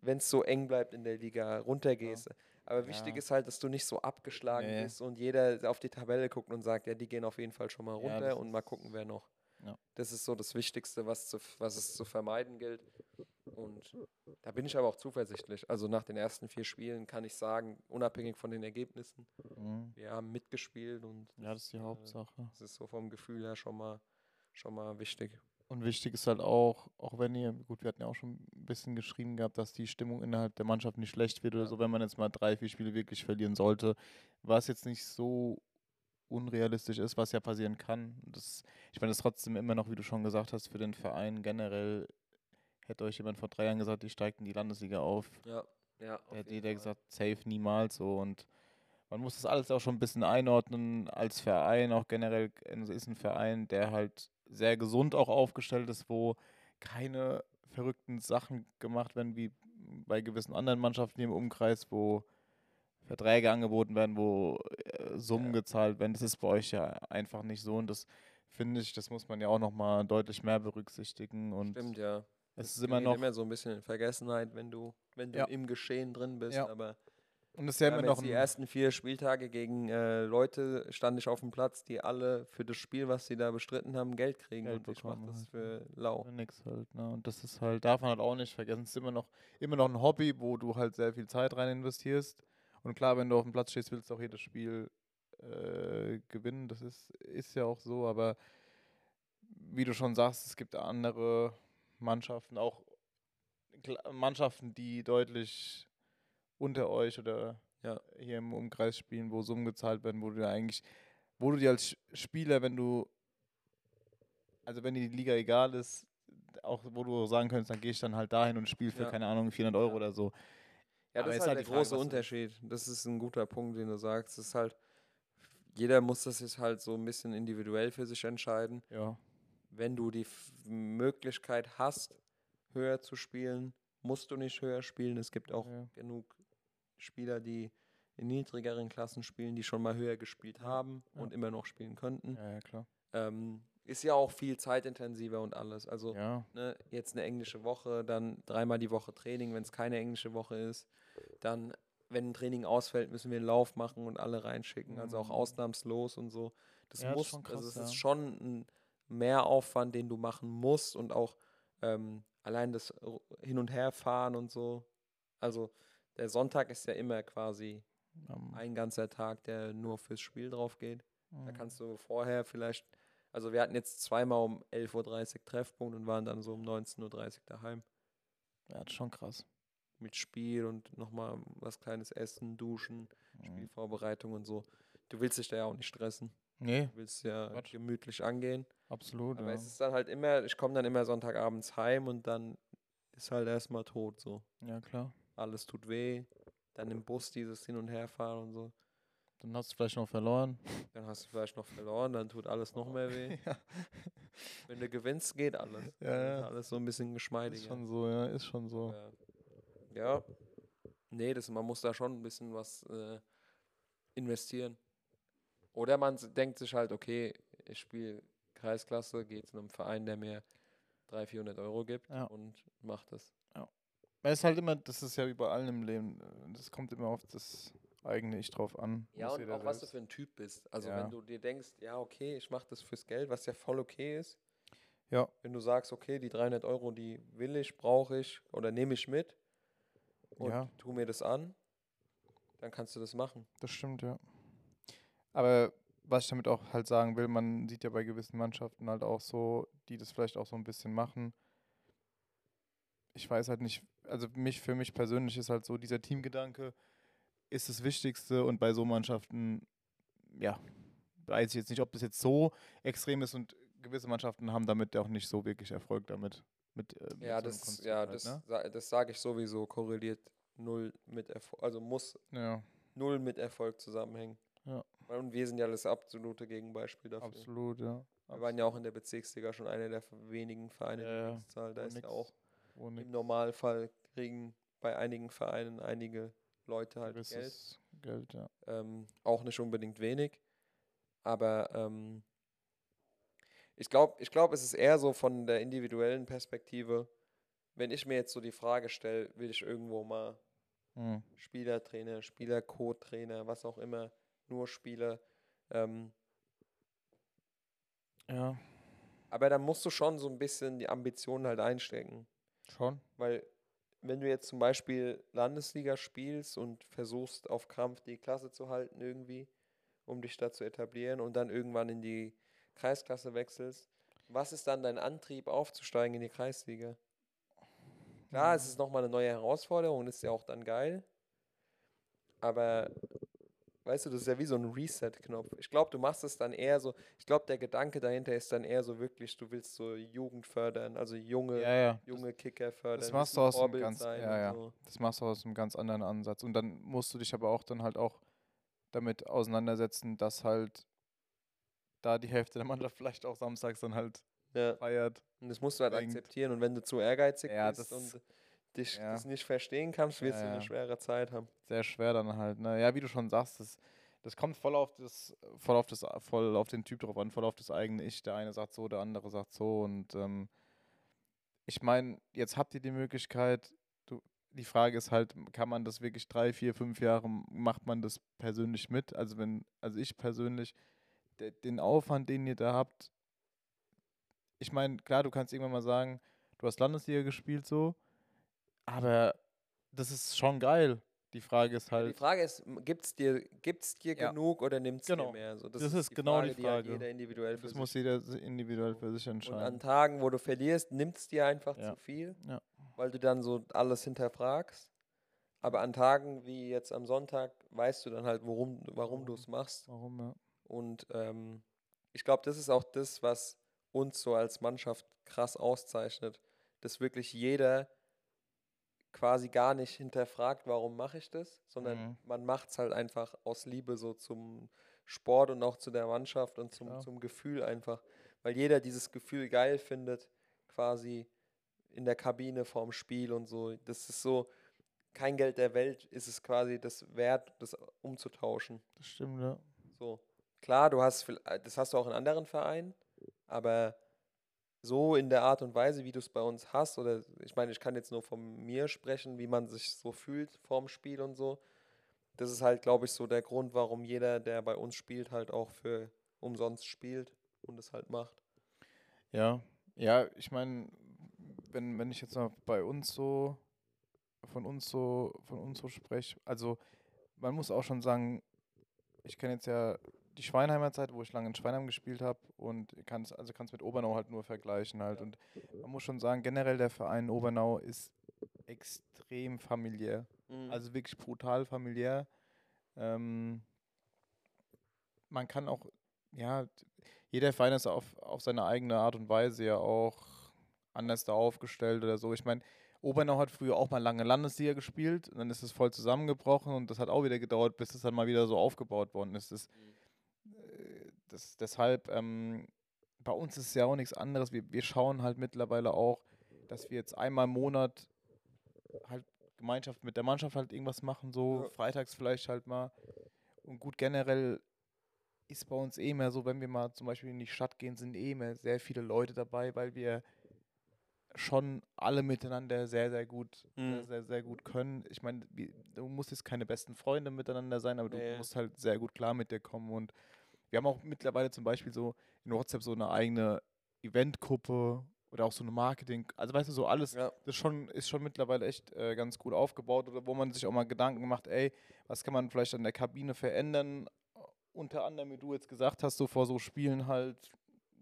wenn es so eng bleibt in der Liga, runtergehst. Aber wichtig Ja. ist halt, dass du nicht so abgeschlagen Nee. bist und jeder auf die Tabelle guckt und sagt, ja, die gehen auf jeden Fall schon mal Ja, runter und mal gucken, wer noch. Ja. Das ist so das Wichtigste, was, zu, was es zu vermeiden gilt. Und da bin ich aber auch zuversichtlich. Also nach den ersten vier Spielen kann ich sagen, unabhängig von den Ergebnissen, Mhm. wir haben mitgespielt und Ja, das ist die äh, Hauptsache. das ist so vom Gefühl her schon mal, schon mal wichtig. Und wichtig ist halt auch, auch wenn ihr, gut, wir hatten ja auch schon ein bisschen geschrieben gehabt, dass die Stimmung innerhalb der Mannschaft nicht schlecht wird oder Ja. so, wenn man jetzt mal drei, vier Spiele wirklich verlieren sollte, was jetzt nicht so unrealistisch ist, was ja passieren kann. Das, ich meine, das ist trotzdem immer noch, wie du schon gesagt hast, für den Verein generell, hätte euch jemand vor drei Jahren gesagt, die steigt in die Landesliga auf, Ja, ja. auf hätte jeder Fall. gesagt, safe niemals so und man muss das alles auch schon ein bisschen einordnen als Verein, auch generell es ist ein Verein, der halt sehr gesund auch aufgestellt ist, wo keine verrückten Sachen gemacht werden wie bei gewissen anderen Mannschaften im Umkreis, wo Verträge angeboten werden, wo äh, Summen Ja. gezahlt werden. Das ist bei euch ja einfach nicht so und das finde ich, das muss man ja auch nochmal deutlich mehr berücksichtigen und Stimmt, ja. Es ist Das immer noch immer so ein bisschen in Vergessenheit, wenn du, wenn du Ja. im Geschehen drin bist. Ja. Aber und wir ja immer noch die ersten vier Spieltage gegen äh, Leute stand ich auf dem Platz, die alle für das Spiel, was sie da bestritten haben, Geld kriegen. Geld und ich mache das halt, für lau. Ja, nix halt, ne? Und das ist halt, darf man halt auch nicht vergessen. Es ist immer noch, immer noch ein Hobby, wo du halt sehr viel Zeit rein investierst. Und klar, wenn du auf dem Platz stehst, willst du auch jedes Spiel äh, gewinnen. Das ist, ist ja auch so, aber wie du schon sagst, es gibt andere Mannschaften, auch Mannschaften, die deutlich unter euch oder Ja. hier im Umkreis spielen, wo Summen gezahlt werden, wo du eigentlich, wo du dir als Spieler, wenn du also wenn dir die Liga egal ist, auch wo du sagen könntest, dann gehe ich dann halt dahin und spiele für, Ja. keine Ahnung, 400 Euro Ja. oder so. Ja, das ist ist halt halt der Frage, große Unterschied. Das ist ein guter Punkt, den du sagst. Das ist halt, jeder muss das jetzt halt so ein bisschen individuell für sich entscheiden. Ja. Wenn du die F Möglichkeit hast, höher zu spielen, musst du nicht höher spielen. Es gibt auch Ja. genug Spieler, die in niedrigeren Klassen spielen, die schon mal höher gespielt haben Ja. und immer noch spielen könnten. Ja, ja, klar. Ähm, ist ja auch viel zeitintensiver und alles. Also Ja. ne, jetzt eine englische Woche, dann dreimal die Woche Training, wenn es keine englische Woche ist. Dann, wenn ein Training ausfällt, müssen wir einen Lauf machen und alle reinschicken. Also auch Mhm. ausnahmslos und so. Das Ja, das ist muss, schon krass, also es ja. ist schon ein Mehraufwand, den du machen musst und auch ähm, allein das Hin- und Herfahren und so. Also der Sonntag ist ja immer quasi Ähm, ein ganzer Tag, der nur fürs Spiel drauf geht. Da mhm. kannst du vorher vielleicht, also wir hatten jetzt zweimal um 11.30 Uhr Treffpunkt und waren dann so um 19.30 Uhr daheim ja, das ist schon krass. mit Spiel und nochmal was kleines Essen, Duschen, Mhm. Spielvorbereitung und so. Du willst dich da ja auch nicht stressen. Nee, Du willst ja Quatsch. gemütlich angehen. absolut. Aber ja. es ist dann halt immer, ich komme dann immer Sonntagabends heim und dann ist halt erstmal tot so. ja, klar. Alles tut weh. Dann im Bus dieses Hin- und Herfahren und so. Dann hast du vielleicht noch verloren. Dann hast du vielleicht noch verloren, dann tut alles noch mehr weh. *laughs* ja, Wenn du gewinnst, geht alles. *laughs* Ja, ja. alles so ein bisschen geschmeidiger. ist schon so, ja, ist schon so. Ja. ja. Nee, das, man muss da schon ein bisschen was äh, investieren. Oder man denkt sich halt, okay, ich spiele Kreisklasse, gehe zu einem Verein, der mir 300, 400 Euro gibt Ja. und macht das. Weil es halt immer, das ist ja wie bei allen im Leben, das kommt immer auf das eigene Ich drauf an. Ja, und auch was du selbst- für ein Typ bist. Also Ja. wenn du dir denkst, ja, okay, ich mache das fürs Geld, was ja voll okay ist. Ja. Wenn du sagst, okay, die 300 Euro, die will ich, brauche ich oder nehme ich mit und Ja. tu mir das an, dann kannst du das machen. Das stimmt, ja. Aber was ich damit auch halt sagen will, man sieht ja bei gewissen Mannschaften halt auch so, die das vielleicht auch so ein bisschen machen. Ich weiß halt nicht, also mich für mich persönlich ist halt so dieser Teamgedanke, ist das Wichtigste und bei so Mannschaften, ja, weiß ich jetzt nicht, ob das jetzt so extrem ist und gewisse Mannschaften haben damit auch nicht so wirklich Erfolg damit. Mit, äh, mit ja, so das, ja halt, das, ne? das sage ich sowieso, korreliert null mit Erfolg, also muss ja. null mit Erfolg zusammenhängen. Ja. Und wir sind ja das absolute Gegenbeispiel dafür. Absolut, ja. Wir waren ja auch in der Bezirksliga schon einer der wenigen Vereine, ja, die Zahl. Da ist nix, ja auch im Normalfall kriegen bei einigen Vereinen einige Leute halt Geld. Geld ja. ähm, auch nicht unbedingt wenig. Aber ähm, ich glaube, ich glaub, es ist eher so von der individuellen Perspektive, wenn ich mir jetzt so die Frage stelle, will ich irgendwo mal mhm. Spielertrainer, Spieler-Co-Trainer, was auch immer, nur Spieler. Ähm, ja. Aber dann musst du schon so ein bisschen die Ambitionen halt einstecken. Schon. Weil, wenn du jetzt zum Beispiel Landesliga spielst und versuchst auf Krampf die Klasse zu halten irgendwie, um dich da zu etablieren und dann irgendwann in die Kreisklasse wechselst, was ist dann dein Antrieb aufzusteigen in die Kreisliga? Klar, es ist nochmal eine neue Herausforderung, ist ja auch dann geil. Aber weißt du, das ist ja wie so ein Reset-Knopf. Ich glaube, du machst es dann eher so, ich glaube, der Gedanke dahinter ist dann eher so wirklich, du willst so Jugend fördern, also junge, ja, ja. junge Kicker fördern. Das machst du aus einem ganz, ja. So. Das machst du aus einem ganz anderen Ansatz. Und dann musst du dich aber auch dann halt auch damit auseinandersetzen, dass halt da die Hälfte der Mannschaft vielleicht auch samstags dann halt feiert. Und das musst du halt denkt. akzeptieren. Und wenn du zu ehrgeizig bist und dich ja. das nicht verstehen kannst, wirst du eine schwere Zeit haben. Sehr schwer dann halt. Ne? Ja, wie du schon sagst, das, das kommt voll auf das, voll auf das, voll auf den Typ drauf an, voll auf das eigene Ich. Der eine sagt so, der andere sagt so. Und ähm, ich meine, jetzt habt ihr die Möglichkeit, du, die Frage ist halt, kann man das wirklich drei, vier, fünf Jahre, macht man das persönlich mit? Also wenn, also ich persönlich, de, den Aufwand, den ihr da habt, ich meine, klar, du kannst irgendwann mal sagen, du hast Landesliga gespielt so, aber das ist schon geil. Die Frage ist halt. Die Frage ist, gibt es dir, gibt's dir ja. genug oder nimmt es genau. dir mehr? So, das, das, ist, die genau Frage, die Frage. Die halt jeder individuell das muss jeder individuell für sich entscheiden. Und an Tagen, wo du verlierst, nimmt es dir einfach ja. zu viel, ja. weil du dann so alles hinterfragst. Aber an Tagen wie jetzt am Sonntag weißt du dann halt, worum, warum du es machst. Warum, ja. Und ähm, ich glaube, das ist auch das, was uns so als Mannschaft krass auszeichnet, dass wirklich jeder quasi gar nicht hinterfragt, warum mache ich das, sondern mhm. man macht es halt einfach aus Liebe so zum Sport und auch zu der Mannschaft und zum, zum Gefühl einfach, weil jeder dieses Gefühl geil findet, quasi in der Kabine vorm Spiel und so. Das ist so, kein Geld der Welt ist es quasi das wert, das umzutauschen. Das stimmt, ja. So. Klar, du hast, das hast du auch in anderen Vereinen, aber so in der Art und Weise, wie du es bei uns hast, oder ich meine, ich kann jetzt nur von mir sprechen, wie man sich so fühlt vorm Spiel und so. Das ist halt, glaube ich, so der Grund, warum jeder, der bei uns spielt, halt auch für umsonst spielt und es halt macht. Ja, ja, ich meine, wenn, wenn ich jetzt mal bei uns so, von uns so, von uns so spreche, also man muss auch schon sagen, ich kenne jetzt ja die Schweinheimer Zeit, wo ich lange in Schweinheim gespielt habe und kann es also kann's mit Obernau halt nur vergleichen halt. Und man muss schon sagen, generell der Verein Obernau ist extrem familiär. Mhm. Also wirklich brutal familiär. Ähm, man kann auch, ja, jeder Verein ist auf, auf seine eigene Art und Weise ja auch anders da aufgestellt oder so. Ich meine, Obernau hat früher auch mal lange Landesliga gespielt und dann ist es voll zusammengebrochen und das hat auch wieder gedauert, bis es dann mal wieder so aufgebaut worden ist. Das, mhm das, deshalb, ähm, bei uns ist es ja auch nichts anderes. Wir, wir schauen halt mittlerweile auch, dass wir jetzt einmal im Monat halt Gemeinschaft mit der Mannschaft halt irgendwas machen, so ja. freitags vielleicht halt mal. Und gut, generell ist bei uns eh mehr so, wenn wir mal zum Beispiel in die Stadt gehen, sind eh mehr sehr viele Leute dabei, weil wir schon alle miteinander sehr, sehr gut, mhm. sehr, sehr, sehr, gut können. Ich meine, du musst jetzt keine besten Freunde miteinander sein, aber nee. du musst halt sehr gut klar mit dir kommen und wir haben auch mittlerweile zum Beispiel so in WhatsApp so eine eigene Eventgruppe oder auch so eine Marketing, also weißt du, so alles, ja. das schon, ist schon mittlerweile echt äh, ganz gut aufgebaut, oder wo man sich auch mal Gedanken macht, ey, was kann man vielleicht an der Kabine verändern? Unter anderem, wie du jetzt gesagt hast, so vor so Spielen halt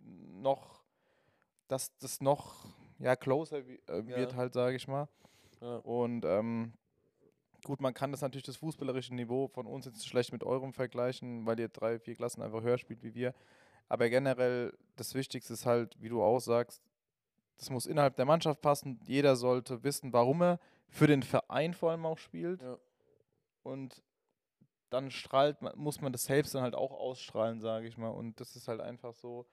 noch, dass das noch, ja, closer äh, wird ja. halt, sage ich mal. Ja. Und ähm, Gut, man kann das natürlich das fußballerische Niveau von uns jetzt schlecht mit eurem vergleichen, weil ihr drei, vier Klassen einfach höher spielt wie wir. Aber generell, das Wichtigste ist halt, wie du auch sagst, das muss innerhalb der Mannschaft passen. Jeder sollte wissen, warum er für den Verein vor allem auch spielt. Ja. Und dann strahlt, muss man das selbst dann halt auch ausstrahlen, sage ich mal. Und das ist halt einfach so,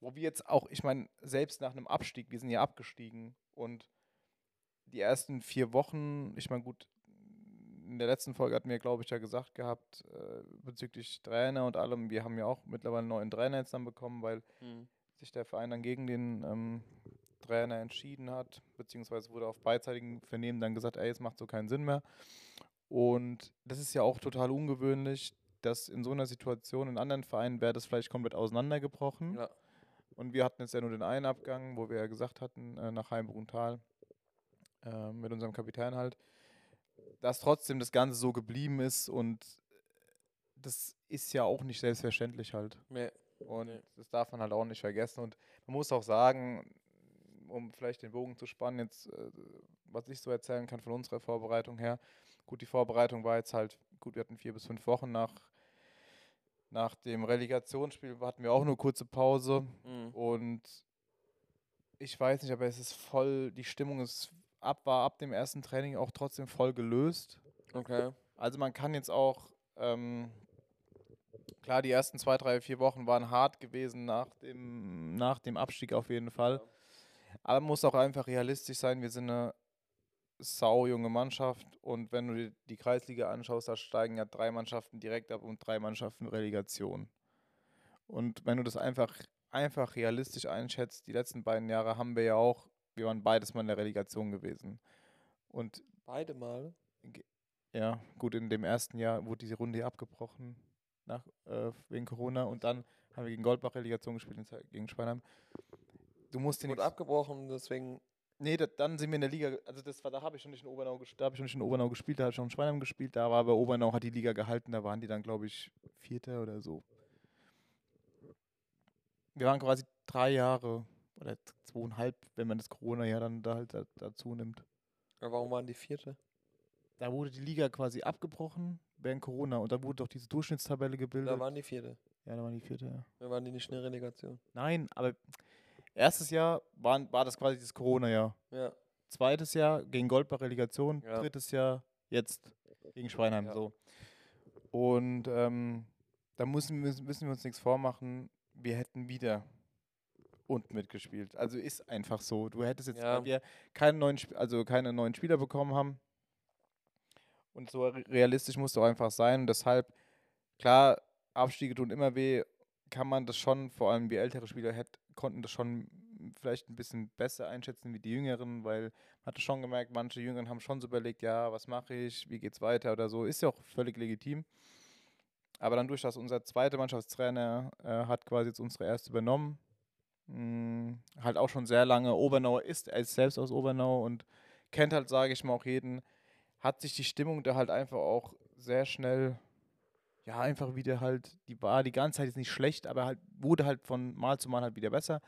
wo wir jetzt auch, ich meine, selbst nach einem Abstieg, wir sind ja abgestiegen und die ersten vier Wochen, ich meine, gut, in der letzten Folge hatten wir, glaube ich, ja gesagt gehabt, äh, bezüglich Trainer und allem, wir haben ja auch mittlerweile einen neuen Trainer jetzt dann bekommen, weil mhm. sich der Verein dann gegen den ähm, Trainer entschieden hat, beziehungsweise wurde auf beidseitigen Vernehmen dann gesagt, ey, es macht so keinen Sinn mehr. Und das ist ja auch total ungewöhnlich, dass in so einer Situation in anderen Vereinen wäre das vielleicht komplett auseinandergebrochen. Ja. Und wir hatten jetzt ja nur den einen Abgang, wo wir ja gesagt hatten, äh, nach Heimbruntal äh, mit unserem Kapitän halt, dass trotzdem das Ganze so geblieben ist und das ist ja auch nicht selbstverständlich halt. Nee. Und nee. das darf man halt auch nicht vergessen. Und man muss auch sagen, um vielleicht den Bogen zu spannen, jetzt, äh, was ich so erzählen kann von unserer Vorbereitung her. Gut, die Vorbereitung war jetzt halt, gut, wir hatten vier bis fünf Wochen nach, nach dem Relegationsspiel, hatten wir auch nur kurze Pause. Mhm. Und ich weiß nicht, aber es ist voll, die Stimmung ist ab, war ab dem ersten Training auch trotzdem voll gelöst. Okay. Also man kann jetzt auch, ähm, klar, die ersten zwei, drei, vier Wochen waren hart gewesen nach dem, nach dem Abstieg auf jeden Fall. Aber man muss auch einfach realistisch sein, wir sind eine sau junge Mannschaft und wenn du dir die Kreisliga anschaust, da steigen ja drei Mannschaften direkt ab und drei Mannschaften Relegation. Und wenn du das einfach, einfach realistisch einschätzt, die letzten beiden Jahre haben wir ja auch wir waren beides mal in der Relegation gewesen. Und Beide Mal? Ja, gut, in dem ersten Jahr wurde diese Runde abgebrochen nach, äh, wegen Corona und dann haben wir gegen Goldbach Relegation gespielt, gegen Schweinheim. Du musst den. Wurde abgebrochen, deswegen. Nee, da, dann sind wir in der Liga, also das war, da habe ich schon nicht in Obernau, da habe ich schon nicht in Obernau gespielt, da habe ich schon in Schweinheim gespielt, da war aber Obernau hat die Liga gehalten, da waren die dann, glaube ich, Vierter oder so. Wir waren quasi drei Jahre oder zweieinhalb, wenn man das Corona-Jahr dann da halt dazu nimmt. Aber warum waren die vierte? Da wurde die Liga quasi abgebrochen während Corona und da wurde doch diese Durchschnittstabelle gebildet. Da waren die vierte. Ja, da waren die vierte, ja. Da waren die nicht in der Relegation. Nein, aber erstes Jahr waren, war das quasi das Corona-Jahr. Ja. Zweites Jahr gegen Goldbach Relegation, ja. drittes Jahr jetzt gegen Schweinheim ja. so. Und ähm, da müssen, müssen wir uns nichts vormachen. Wir hätten wieder und mitgespielt. Also ist einfach so. Du hättest jetzt, ja. weil wir keine neuen, also keine neuen Spieler bekommen haben. Und so realistisch musst du auch einfach sein. Und deshalb, klar, Abstiege tun immer weh, kann man das schon, vor allem wie ältere Spieler hätt, konnten das schon vielleicht ein bisschen besser einschätzen wie die Jüngeren, weil man hatte schon gemerkt, manche Jüngeren haben schon so überlegt, ja, was mache ich, wie geht's weiter oder so. Ist ja auch völlig legitim. Aber dann durch das unser zweiter Mannschaftstrainer äh, hat quasi jetzt unsere erste übernommen, hm, halt auch schon sehr lange Obernauer ist, er ist selbst aus Obernau und kennt halt, sage ich mal, auch jeden, hat sich die Stimmung da halt einfach auch sehr schnell, ja, einfach wieder halt, die war die ganze Zeit jetzt nicht schlecht, aber halt wurde halt von Mal zu Mal halt wieder besser.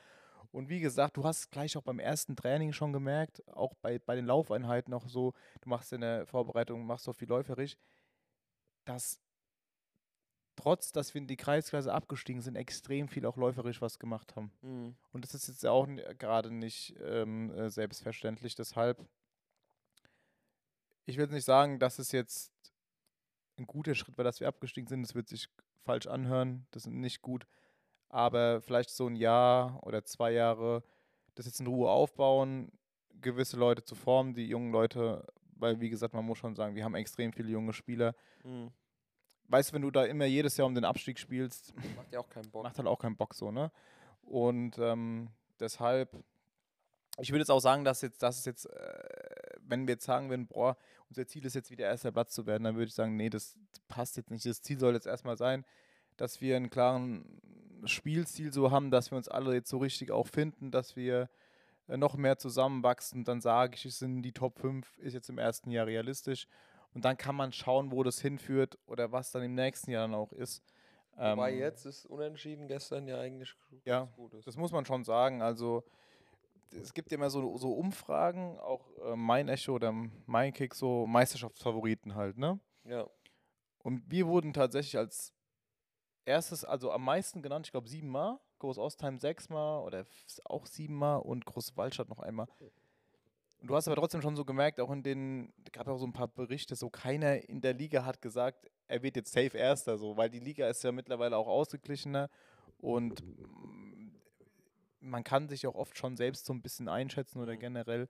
Und wie gesagt, du hast gleich auch beim ersten Training schon gemerkt, auch bei, bei den Laufeinheiten auch so, du machst in der Vorbereitung, machst so viel läuferisch, dass trotz, dass wir in die Kreisklasse abgestiegen sind, extrem viel auch läuferisch was gemacht haben. Mhm. Und das ist jetzt auch gerade nicht ähm, äh, selbstverständlich. Deshalb, ich will nicht sagen, dass es jetzt ein guter Schritt war, dass wir abgestiegen sind. Das wird sich falsch anhören. Das ist nicht gut. Aber vielleicht so ein Jahr oder zwei Jahre das jetzt in Ruhe aufbauen, gewisse Leute zu formen, die jungen Leute, weil wie gesagt, man muss schon sagen, wir haben extrem viele junge Spieler. Mhm weißt du, wenn du da immer jedes Jahr um den Abstieg spielst, macht ja auch keinen Bock. Macht halt auch keinen Bock so, ne? Und ähm, deshalb, ich würde jetzt auch sagen, dass jetzt, dass es jetzt, äh, wenn wir jetzt sagen würden, boah, unser Ziel ist jetzt wieder erster Platz zu werden, dann würde ich sagen, nee, das passt jetzt nicht. Das Ziel soll jetzt erstmal sein, dass wir einen klaren Spielstil so haben, dass wir uns alle jetzt so richtig auch finden, dass wir äh, noch mehr zusammenwachsen. Dann sage ich, es sind die Top 5, ist jetzt im ersten Jahr realistisch. Und dann kann man schauen, wo das hinführt oder was dann im nächsten Jahr dann auch ist. Wobei ähm, jetzt ist unentschieden gestern ja eigentlich ja, gut ist. Das muss man schon sagen. Also es gibt immer so, so Umfragen, auch äh, mein Echo oder mein Kick, so Meisterschaftsfavoriten halt, ne? Ja. Und wir wurden tatsächlich als erstes, also am meisten genannt, ich glaube siebenmal, Groß Ostheim sechsmal oder auch siebenmal und Groß Waldstadt noch einmal. Und du hast aber trotzdem schon so gemerkt, auch in den, gab auch so ein paar Berichte, so keiner in der Liga hat gesagt, er wird jetzt safe Erster, so, weil die Liga ist ja mittlerweile auch ausgeglichener und man kann sich auch oft schon selbst so ein bisschen einschätzen oder mhm. generell.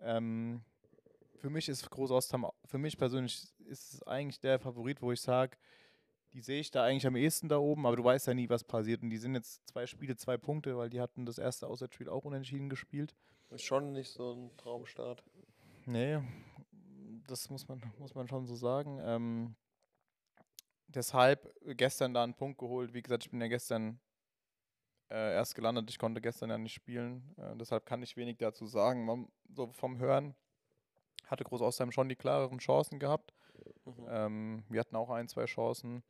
Ähm, für mich ist Groß Ostheim, für mich persönlich ist es eigentlich der Favorit, wo ich sage, die sehe ich da eigentlich am ehesten da oben, aber du weißt ja nie, was passiert. Und die sind jetzt zwei Spiele, zwei Punkte, weil die hatten das erste Auswärtsspiel auch unentschieden gespielt. Ist schon nicht so ein Traumstart. Nee, das muss man, muss man schon so sagen. Ähm, deshalb gestern da einen Punkt geholt. Wie gesagt, ich bin ja gestern äh, erst gelandet. Ich konnte gestern ja nicht spielen. Äh, deshalb kann ich wenig dazu sagen. Man, so vom Hören hatte Groß Ostheim schon die klareren Chancen gehabt. Mhm. Ähm, wir hatten auch ein, zwei Chancen.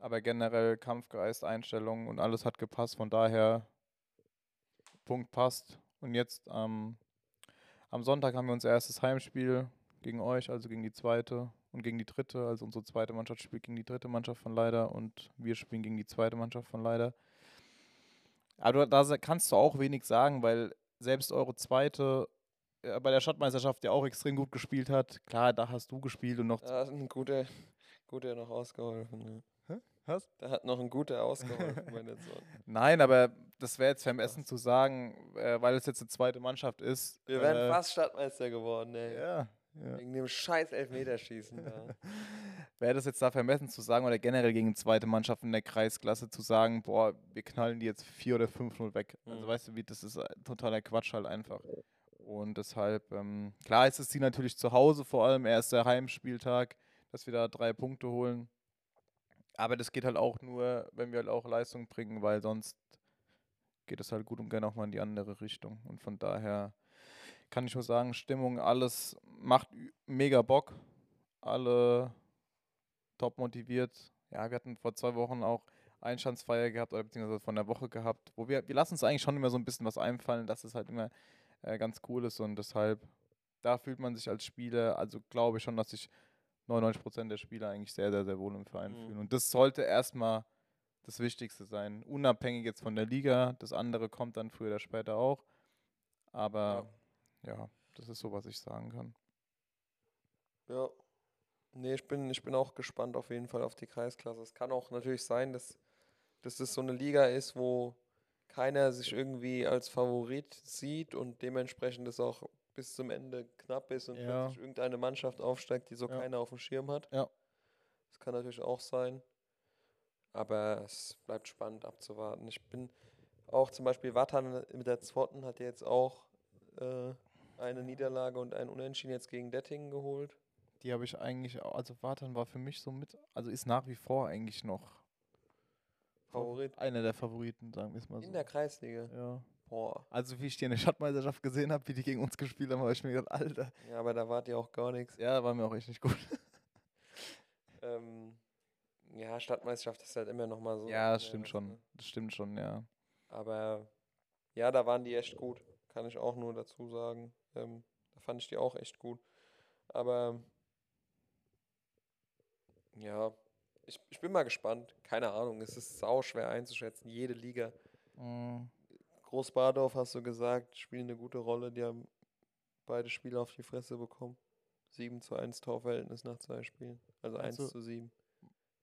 Aber generell Kampfgeist, Einstellung und alles hat gepasst. Von daher, Punkt passt. Und jetzt ähm, am Sonntag haben wir unser erstes Heimspiel gegen euch, also gegen die zweite und gegen die dritte. Also unsere zweite Mannschaft spielt gegen die dritte Mannschaft von Leider und wir spielen gegen die zweite Mannschaft von Leider. Aber da kannst du auch wenig sagen, weil selbst eure zweite äh, bei der Stadtmeisterschaft ja auch extrem gut gespielt hat. Klar, da hast du gespielt und noch. Da hat ein guter, guter noch ausgeholfen. Ne? Was? Da hat noch ein guter ausgeholfen, *laughs* meine Sohn. Nein, aber das wäre jetzt vermessen zu sagen, äh, weil es jetzt eine zweite Mannschaft ist. Wir wären äh, fast Stadtmeister geworden, ey. Ja. ja. Wegen dem scheiß Elfmeterschießen da. *laughs* wäre das jetzt da vermessen zu sagen oder generell gegen eine zweite Mannschaft in der Kreisklasse zu sagen, boah, wir knallen die jetzt 4 oder 5-0 weg. Also mhm. Also weißt du, wie das ist äh, totaler Quatsch halt einfach. Und deshalb, ähm, klar ist es sie natürlich zu Hause vor allem, erster Heimspieltag, dass wir da drei Punkte holen. Aber das geht halt auch nur, wenn wir halt auch Leistung bringen, weil sonst geht es halt gut und gerne auch mal in die andere Richtung. Und von daher kann ich nur sagen, Stimmung, alles macht mega Bock. Alle top motiviert. Ja, wir hatten vor zwei Wochen auch Einstandsfeier gehabt oder beziehungsweise von der Woche gehabt, wo wir, wir lassen uns eigentlich schon immer so ein bisschen was einfallen, dass es halt immer äh, ganz cool ist und deshalb, da fühlt man sich als Spieler, also glaube ich schon, dass sich 99% der Spieler eigentlich sehr, sehr, sehr wohl im Verein mhm. fühlen. Und das sollte erstmal das Wichtigste sein, unabhängig jetzt von der Liga. Das andere kommt dann früher oder später auch. Aber ja, ja das ist so, was ich sagen kann. Ja. Nee, ich bin, ich bin auch gespannt auf jeden Fall auf die Kreisklasse. Es kann auch natürlich sein, dass, dass das so eine Liga ist, wo keiner sich irgendwie als Favorit sieht und dementsprechend es auch bis zum Ende knapp ist und ja. plötzlich irgendeine Mannschaft aufsteigt, die so ja. keiner auf dem Schirm hat. Ja. Das kann natürlich auch sein. Aber es bleibt spannend abzuwarten. Ich bin auch zum Beispiel Watan mit der zweiten hat jetzt auch äh, eine Niederlage und ein Unentschieden jetzt gegen Dettingen geholt. Die habe ich eigentlich, also Watan war für mich so mit, also ist nach wie vor eigentlich noch Favorit. Einer der Favoriten, sagen wir es mal so. In der Kreisliga? Ja. Boah. Also wie ich die in der Stadtmeisterschaft gesehen habe, wie die gegen uns gespielt haben, habe ich mir gedacht, Alter. Ja, aber da wart ihr auch gar nichts. Ja, war mir auch echt nicht gut. *laughs* ähm, ja, Stadtmeisterschaft ist halt immer noch mal so. Ja, das stimmt schon. Ne? Das stimmt schon, ja. Aber ja, da waren die echt gut. Kann ich auch nur dazu sagen. Ähm, da fand ich die auch echt gut. Aber ja, ich, ich bin mal gespannt. Keine Ahnung, es ist sau schwer einzuschätzen. Jede Liga. Mhm. Großbadorf hast du gesagt, spielen eine gute Rolle. Die haben beide Spiele auf die Fresse bekommen. 7 zu 1 Torverhältnis nach zwei Spielen. Also Meinst 1 zu 7.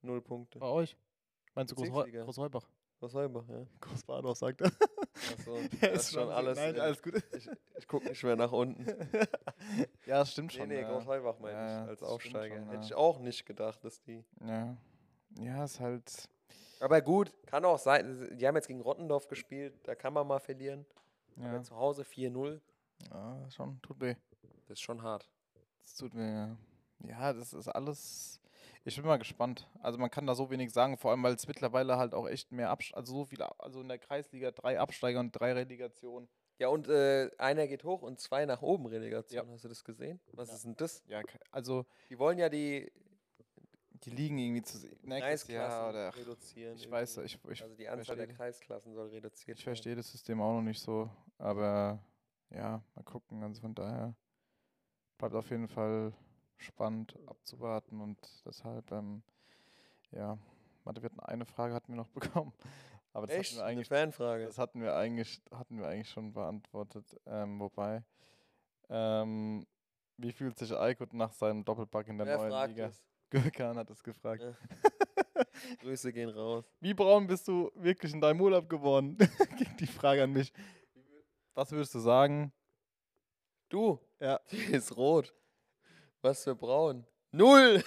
Null Punkte. Bei euch? Meinst du Groß Großheubach? Großheubach, ja. Großbadorf sagt er. Achso, *laughs* das ist schon alles. Nein, alles gut. *laughs* Ich, ich gucke nicht mehr nach unten. *laughs* ja, das stimmt schon. Nee, nee, ja. Großheubach meine ja, ich als Aufsteiger. Schon, Hätte ich auch nicht gedacht, dass die. Ja. Ja, ist halt. Aber gut, kann auch sein. Die haben jetzt gegen Rottendorf gespielt, da kann man mal verlieren. Ja. Aber zu Hause 4-0. Ja, schon, tut weh. Das ist schon hart. Das tut weh, ja. das ist alles. Ich bin mal gespannt. Also man kann da so wenig sagen, vor allem weil es mittlerweile halt auch echt mehr Absteiger, also so viele, also in der Kreisliga drei Absteiger und drei Relegationen. Ja, und äh, einer geht hoch und zwei nach oben Relegation. Ja. Hast du das gesehen? Was ja. ist denn das? Ja, also. Die wollen ja die die liegen irgendwie zu nächstes Jahr oder reduzieren. Ich weiß, ich, ich also die Anzahl der Kreisklassen soll reduziert werden. Ich verstehe das System auch noch nicht so, aber ja, mal gucken. Also von daher bleibt auf jeden Fall spannend abzuwarten und deshalb, ähm, ja, warte, wir hatten eine Frage hatten wir noch *laughs* bekommen. Aber das Echt? hatten wir eigentlich, Eine Fanfrage. das hatten wir eigentlich, hatten wir eigentlich schon beantwortet. Ähm, wobei, ähm, wie fühlt sich Aykut nach seinem Doppelpack in der Wer neuen Liga? es? Gürkan hat es gefragt. Ja. *laughs* Grüße gehen raus. Wie braun bist du wirklich in deinem Urlaub geworden? *laughs* Ging die Frage an mich. Was würdest du sagen? Du? Ja. *laughs* Die ist rot. Was für braun? Null!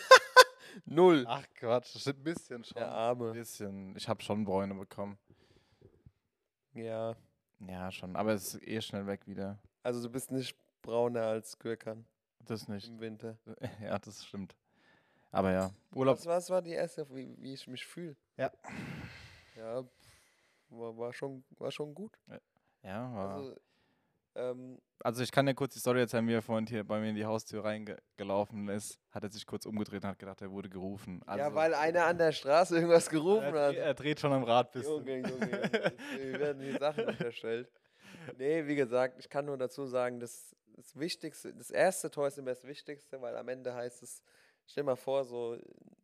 Null. Ach Quatsch, das ist ein bisschen schon. Der Ein Arme. bisschen. Ich habe schon Bräune bekommen. Ja. Ja, schon. Aber es ist eh schnell weg wieder. Also du bist nicht brauner als Gürkan Das nicht. im Winter. Ja, das stimmt. Aber ja, Urlaub. Was, was war die erste, wie, wie ich mich fühle? Ja. Ja, war, war, schon, war schon gut. Ja, war. Also, Also, ähm, ich kann dir kurz die Story erzählen, wie er vorhin hier bei mir in die Haustür reingelaufen ist. Hat er sich kurz umgedreht und hat gedacht, er wurde gerufen. Also, ja, weil einer an der Straße irgendwas gerufen er, hat. er dreht schon am Rad bis. Junge, Junge, Junge. Wir *laughs* werden die Sachen unterstellt. Nee, wie gesagt, ich kann nur dazu sagen, das, das Wichtigste, das erste Tor ist immer das Wichtigste, weil am Ende heißt es, stell mal vor, so,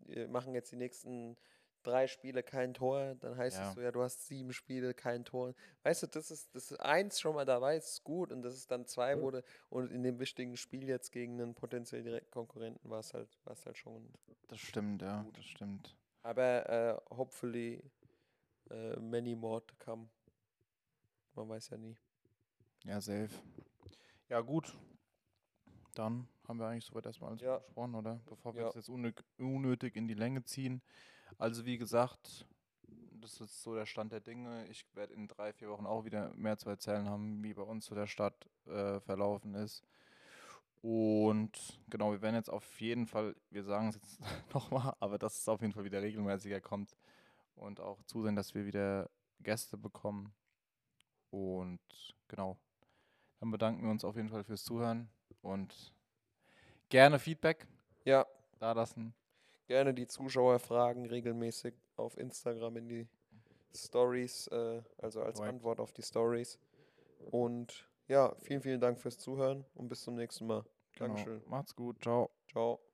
wir machen jetzt die nächsten drei Spiele kein Tor, dann heißt Ja. es so, ja, du hast sieben Spiele, kein Tor. Weißt du, das ist, das ist eins schon mal dabei, ist gut und das ist dann zwei wurde und in dem wichtigen Spiel jetzt gegen einen potenziell direkten Konkurrenten war es halt, war es halt schon. Das stimmt, ja, das stimmt. Aber äh, hopefully äh, many more to come. Man weiß ja nie. Ja, safe. Ja, gut. Dann haben wir eigentlich soweit erstmal alles Ja. besprochen, oder? Bevor wir Ja. das jetzt unnötig, in die Länge ziehen. Also wie gesagt, das ist so der Stand der Dinge. Ich werde in drei, vier Wochen auch wieder mehr zu erzählen haben, wie bei uns so der Start äh, verlaufen ist. Und genau, wir werden jetzt auf jeden Fall, wir sagen es jetzt *laughs* nochmal, aber dass es auf jeden Fall wieder regelmäßiger kommt und auch zusehen, dass wir wieder Gäste bekommen. Und genau, dann bedanken wir uns auf jeden Fall fürs Zuhören und gerne Feedback Ja, da lassen. gerne die Zuschauer fragen regelmäßig auf Instagram in die Stories, äh, also als Korrekt. Antwort auf die Stories. Und ja, vielen, vielen Dank fürs Zuhören und bis zum nächsten Mal. Genau. Dankeschön. Macht's gut. Ciao. Ciao.